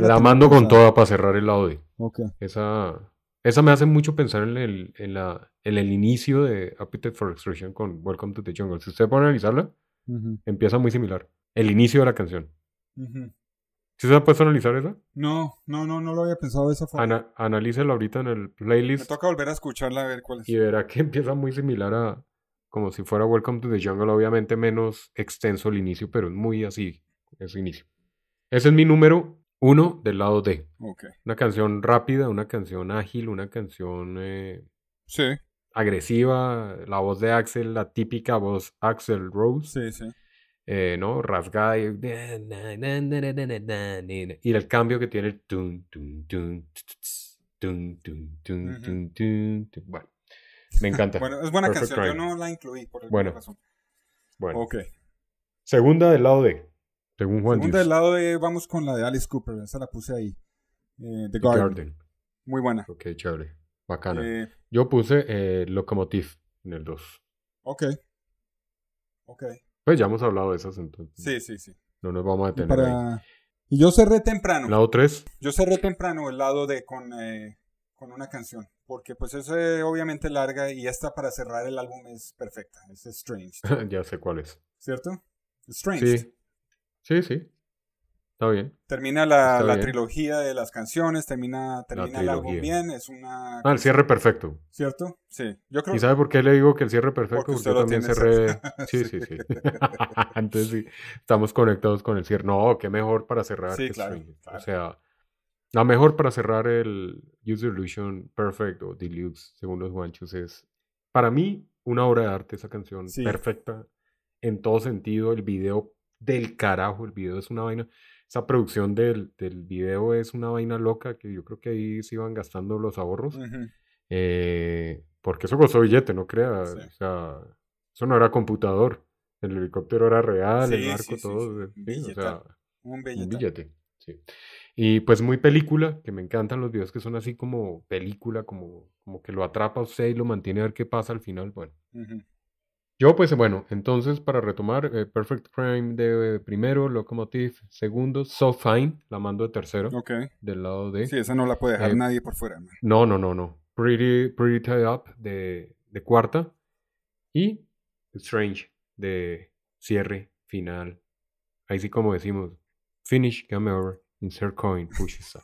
la, mando con toda para cerrar el audio.
Ok.
Esa esa me hace mucho pensar en el, en la, en el inicio de Appetite for Extraction con Welcome to the Jungle. Si usted puede analizarla,
Ujú,
empieza muy similar. El inicio de la canción.
ujú.
¿Sí se ha puesto a analizar esa?
No, no, no, no lo había pensado de esa forma.
Ana, analícela ahorita en el
Me
playlist
toca volver a escucharla a ver cuál es.
y verá que empieza muy similar a como si fuera Welcome to the Jungle, obviamente menos extenso el inicio, pero es muy así ese inicio. Ese es mi número uno del lado D. Una canción rápida, una canción ágil, una canción eh,
Sí,
agresiva, la voz de Axel, la típica voz Axel Rose,
sí, sí.
eh, ¿no? Rasgada y, y el cambio que tiene el. Bueno, me encanta.
Bueno, es buena
Perfect
canción. Yo no la incluí por alguna
Bueno.
razón.
Bueno,
Ok.
segunda del lado D, según Juan
Segunda del lado de, vamos con la de Alice Cooper. Esa la puse ahí. Eh, The
The
Garden.
Garden.
Muy buena.
Ok, chévere, bacana.
Eh,
Yo puse eh, Locomotive en el 2.
ok. Ok.
Pues ya hemos hablado de esas, entonces
Sí, sí, sí.
no nos vamos a
Y,
detener ahí.
y yo cerré temprano.
Lado 3,
Yo cerré temprano el lado de con, eh, con una canción. Porque pues es obviamente larga y esta para cerrar el álbum es perfecta. Es Strange.
ya sé cuál es.
¿Cierto? Strange.
Sí, sí, sí. Está bien.
Termina la, la
bien.
trilogía de las canciones, termina, termina el álbum bien, es una...
Ah, el cierre perfecto.
¿Cierto? Sí. Yo creo
¿Y sabe por qué le digo que el cierre perfecto?
Porque usted
también cerré. Sí, sí, sí. Entonces sí, estamos conectados con el cierre. No, qué mejor para cerrar
Sí,
que
claro, claro.
O sea, la mejor para cerrar el User Illusion Perfect o Deluxe, según los guanchos, es para mí una obra de arte esa canción.
Sí.
Perfecta en todo sentido. El video del carajo, el video es una vaina. Esa producción del, del video es una vaina loca que yo creo que ahí se iban gastando los ahorros. Eh, porque eso costó billete, no crea.
Sí.
O sea, eso no era computador. El helicóptero era real, el barco,
sí,
todo.
sí,
o sea,
Un
un
billete.
sí. Y pues muy película, que me encantan los videos que son así como película, como, como que lo atrapa a usted y lo mantiene a ver qué pasa al final. Bueno.
Ujú.
Yo, pues bueno, entonces para retomar, eh, Perfect Crime de primero, Locomotive segundo, So Fine, la mando de tercero,
Ok.
del lado de...
Sí, esa no la puede dejar
Eh,
nadie por fuera. man.
No, no, no, no. Pretty, Pretty Tied Up de, de cuarta. Y Strange de cierre, final. Ahí sí como decimos, finish, game over, insert coin, push stop.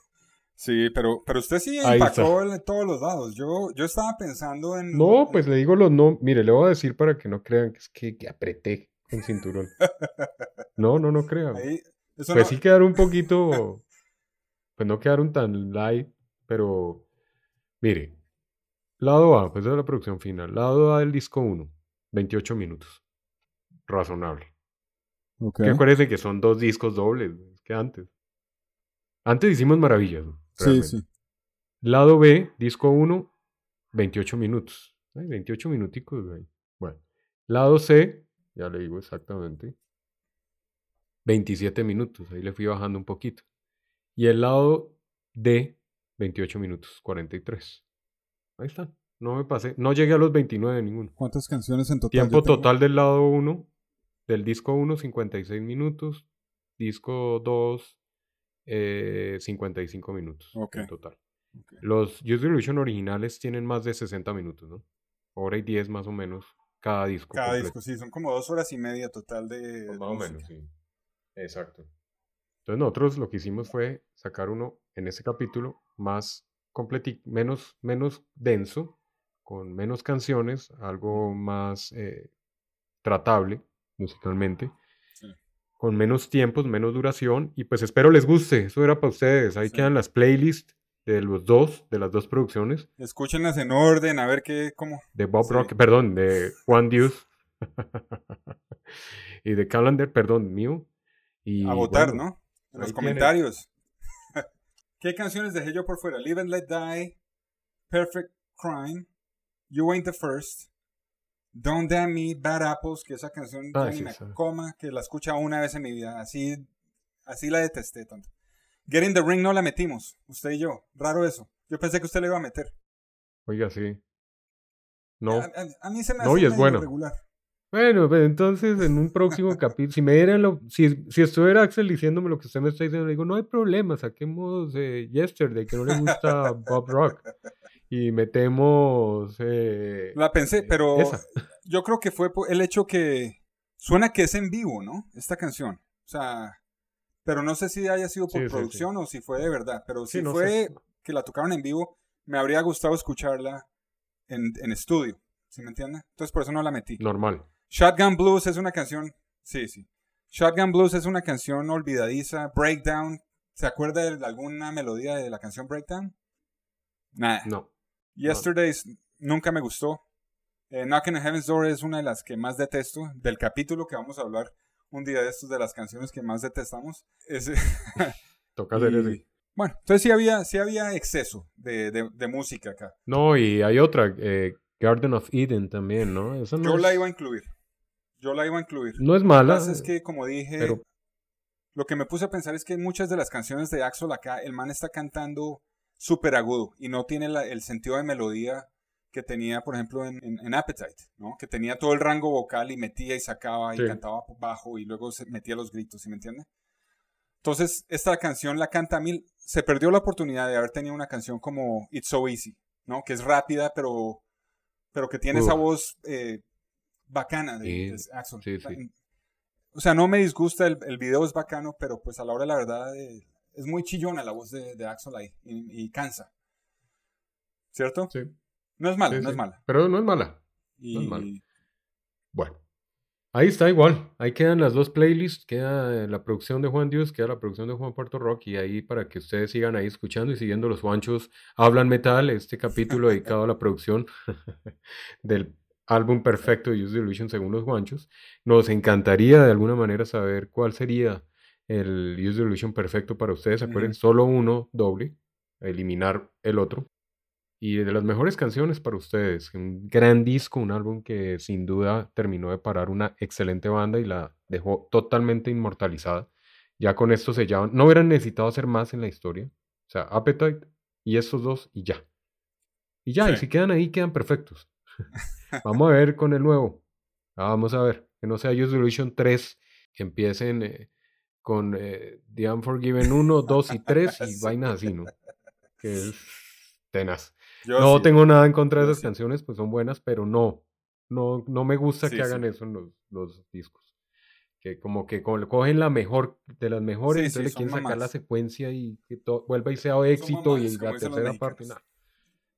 Sí, pero, pero usted sí
Ahí
empacó en todos los lados. Yo, yo estaba pensando en...
No, pues le digo los no. Mire, le voy a decir para que no crean que es que, que apreté el cinturón. No, no, no crean.
Ahí, eso
Pues
no-
sí quedaron un poquito, pues no quedaron tan light, pero mire, lado A, pues esa es la producción final. Lado A del disco 1, 28 minutos. Razonable.
Ok.
Que acuérdense que son dos discos dobles, es que antes. Antes hicimos maravillas. ¿no?
Sí,
Realmente.
sí.
Lado B, disco 1, 28 minutos. Ay, 28 minuticos, güey. Bueno. Lado C, ya le digo exactamente. 27 minutos. Ahí le fui bajando un poquito. Y el lado D, 28 minutos, 43. Ahí están. No me pasé. No llegué a los 29 ninguno.
¿Cuántas canciones en total?
Tiempo total del lado 1, del disco 1, 56 minutos. Disco 2, eh, 55 minutos en total. Los Use Illusion originales tienen más de 60 minutos, ¿no? Hora y 10 más o menos cada disco.
Cada
completo.
disco, sí, son como dos horas y media total de.
Pues más o menos, sí. Exacto. Entonces nosotros lo que hicimos fue sacar uno en ese capítulo más completi menos, menos denso, con menos canciones, algo más eh, tratable musicalmente. Con menos tiempos, menos duración, y pues espero les guste, eso era para ustedes, ahí
Sí.
quedan las playlists de los dos, de las dos producciones,
Escúchenlas en orden, a ver qué, cómo.
de Bob
Sí.
Rock, perdón, de Juan Dios, y de Calendar, perdón, mío. Y
a votar,
bueno,
¿no? En los comentarios. ¿Qué canciones dejé yo por fuera? Live and Let Die, Perfect Crime, You Ain't the First, Don't Damn Me, Bad Apples, que esa canción
Ah, sí,
me coma, que la escucha una vez en mi vida. Así, así la detesté tanto. Get in the Ring no la metimos, usted y yo. Raro eso. Yo pensé que usted le iba a meter.
Oiga, sí. No.
A, a- a mí se me
No,
hace
y es bueno.
regular.
Bueno, pues entonces en un próximo capítulo, si me dieran lo, si, si estuviera Axel diciéndome lo que usted me está diciendo, le digo, no hay problema, saquemos eh, Yesterday, que no le gusta Bob Rock, y metemos eh,
La pensé,
eh,
pero
esa.
yo creo que fue por el hecho que suena que es en vivo, ¿no? Esta canción. O sea, pero no sé si haya sido por
Sí, sí, sí.
producción o si fue de verdad. Pero
Sí,
si
no
fue
sé.
que la tocaron en vivo, me habría gustado escucharla en, en estudio. ¿Sí me entiende? Entonces por eso no la metí.
normal.
Shotgun Blues es una canción. Sí, sí. Shotgun Blues es una canción olvidadiza. Breakdown. ¿Se acuerda de alguna melodía de la canción Breakdown? Nada.
No.
Yesterdays nunca me gustó. Eh, Knocking on Heaven's Door es una de las que más detesto. Del capítulo que vamos a hablar un día de estos de las canciones que más detestamos. Es-
Toca ese.
bueno, entonces sí había, sí había exceso de, de- de música acá.
No, y hay otra, eh, Garden of Eden también, ¿no? Esa no
Yo
es,
la iba a incluir. Yo la iba a incluir.
no es
Lo que
mala.
es que, como dije,
pero-
lo que me puse a pensar es que muchas de las canciones de Axel acá, el man está cantando súper agudo y no tiene la- el sentido de melodía que tenía, por ejemplo, en, en- en Appetite, ¿no? Que tenía todo el rango vocal y metía y sacaba y
Sí.
cantaba bajo y luego se metía los gritos, ¿sí me entiende? Entonces, esta canción la canta mil. Se perdió la oportunidad de haber tenido una canción como It's So Easy, ¿no? Que es rápida, pero, pero que tiene esa voz eh, bacana de,
Sí,
de
sí, sí.
O sea, no me disgusta, el, el video es bacano, pero pues a la hora de la verdad eh, es muy chillona la voz de, de Axel ahí y, y cansa. ¿Cierto?
Sí,
No es mala,
sí,
no
sí.
es mala.
Pero no es mala.
Y,
no es mala. Bueno, ahí está igual. Ahí quedan las dos playlists. Queda la producción de Juan Dios, queda la producción de Juan Puerto Rock. Y ahí para que ustedes sigan ahí escuchando y siguiendo los Juanchos Hablan Metal, este capítulo dedicado a la producción del álbum perfecto de Use the Illusion según los Juanchos. Nos encantaría de alguna manera saber cuál sería el Use the Illusion perfecto para ustedes. Acuérdense, solo uno doble, eliminar el otro. Y de las mejores canciones para ustedes. Un gran disco, un álbum que sin duda terminó de parar una excelente banda y la dejó totalmente inmortalizada Ya con esto sellaban. No hubieran necesitado hacer más en la historia. O sea, Appetite y estos dos y ya. Y ya, y si quedan ahí, quedan perfectos. vamos a ver con el nuevo. Ah, vamos a ver. Que no sea Use Illusion 3. Que empiecen eh, con eh, The Unforgiven 1, 2 y 3 y vainas así, ¿no? Que es tenaz. no tengo nada en contra de esas canciones, pues son buenas, pero no. No, no me gusta que hagan eso en los, los, discos. Que como que cogen la mejor de las mejores, entonces le quieren sacar la secuencia y que todo, vuelva y sea éxito y la tercera parte, nada.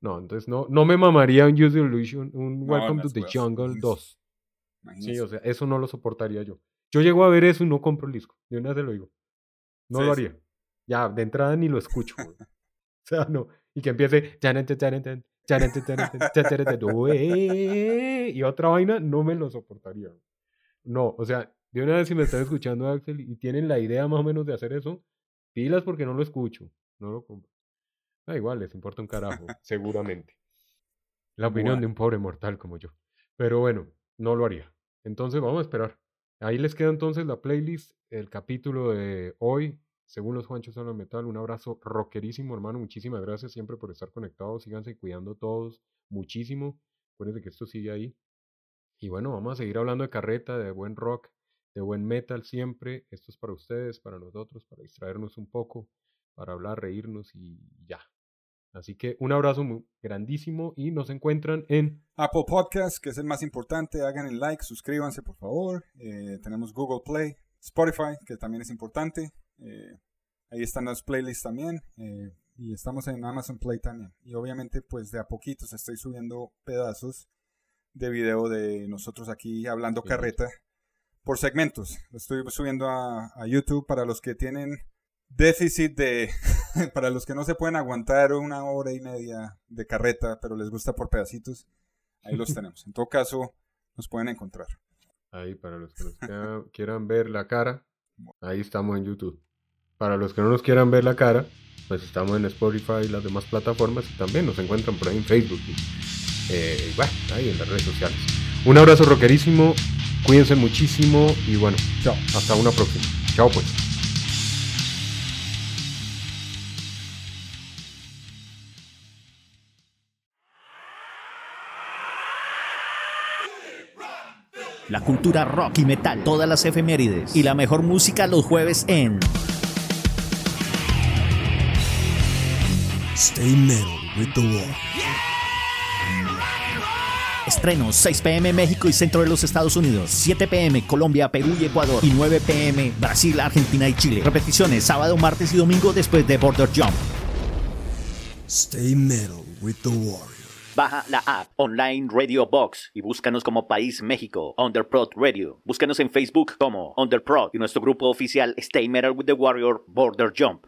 No, entonces no, no me mamaría un Use the Illusion, un Welcome to the Jungle 2. Sí, o sea, eso no lo soportaría yo. Yo llego a ver eso y no compro el disco. Yo nada se lo digo. No lo haría. Ya, de entrada ni lo escucho. o sea, no. Y que empiece. Y otra vaina, no me lo soportaría. No, o sea, de una vez si me están escuchando, Axel, y tienen la idea más o menos de hacer eso, pilas porque no lo escucho. No lo compro. Da igual, les importa un carajo, seguramente. La opinión de un pobre mortal como yo. Pero bueno, no lo haría. Entonces vamos a esperar. Ahí les queda entonces la playlist, el capítulo de hoy, según los Juanchos Solo Metal. Un abrazo rockerísimo, hermano. Muchísimas gracias siempre por estar conectados. Síganse cuidando todos muchísimo. Acuérdense que esto sigue ahí. Y bueno, vamos a seguir hablando de carreta, de buen rock, de buen metal siempre. Esto es para ustedes, para nosotros, para distraernos un poco, para hablar, reírnos y ya. Así que un abrazo muy grandísimo y nos encuentran en
Apple Podcast, que es el más importante. Hagan el like, suscríbanse por favor. Eh, tenemos Google Play, Spotify, que también es importante. Eh, ahí están las playlists también. Eh, y estamos en Amazon Play también. Y obviamente pues de a poquitos estoy subiendo pedazos de video de nosotros aquí hablando carreta por segmentos. Lo estoy subiendo a, a YouTube para los que tienen déficit de, para los que no se pueden aguantar una hora y media de carreta, pero les gusta por pedacitos, ahí los tenemos. En todo caso, nos pueden encontrar.
Ahí, para los que nos quieran, ver la cara, ahí estamos en YouTube. Para los que no nos quieran ver la cara, pues estamos en Spotify y las demás plataformas y también nos encuentran por ahí en Facebook y, eh, bueno, ahí en las redes sociales. Un abrazo rockerísimo, cuídense muchísimo y bueno, chao, hasta una próxima. Chao pues.
La cultura rock y metal, todas las efemérides y la mejor música los jueves en Stay Metal with the War. Estrenos 6 pm México y centro de los Estados Unidos, 7 pm Colombia, Perú y Ecuador y 9 pm Brasil, Argentina y Chile. Repeticiones sábado, martes y domingo después de Border Jump. Stay metal with the war. Baja la app Online Radio Box y búscanos como País México, Underprod Radio. Búscanos en Facebook como Underprod y nuestro grupo oficial Stay Metal with the Warrior Border Jump.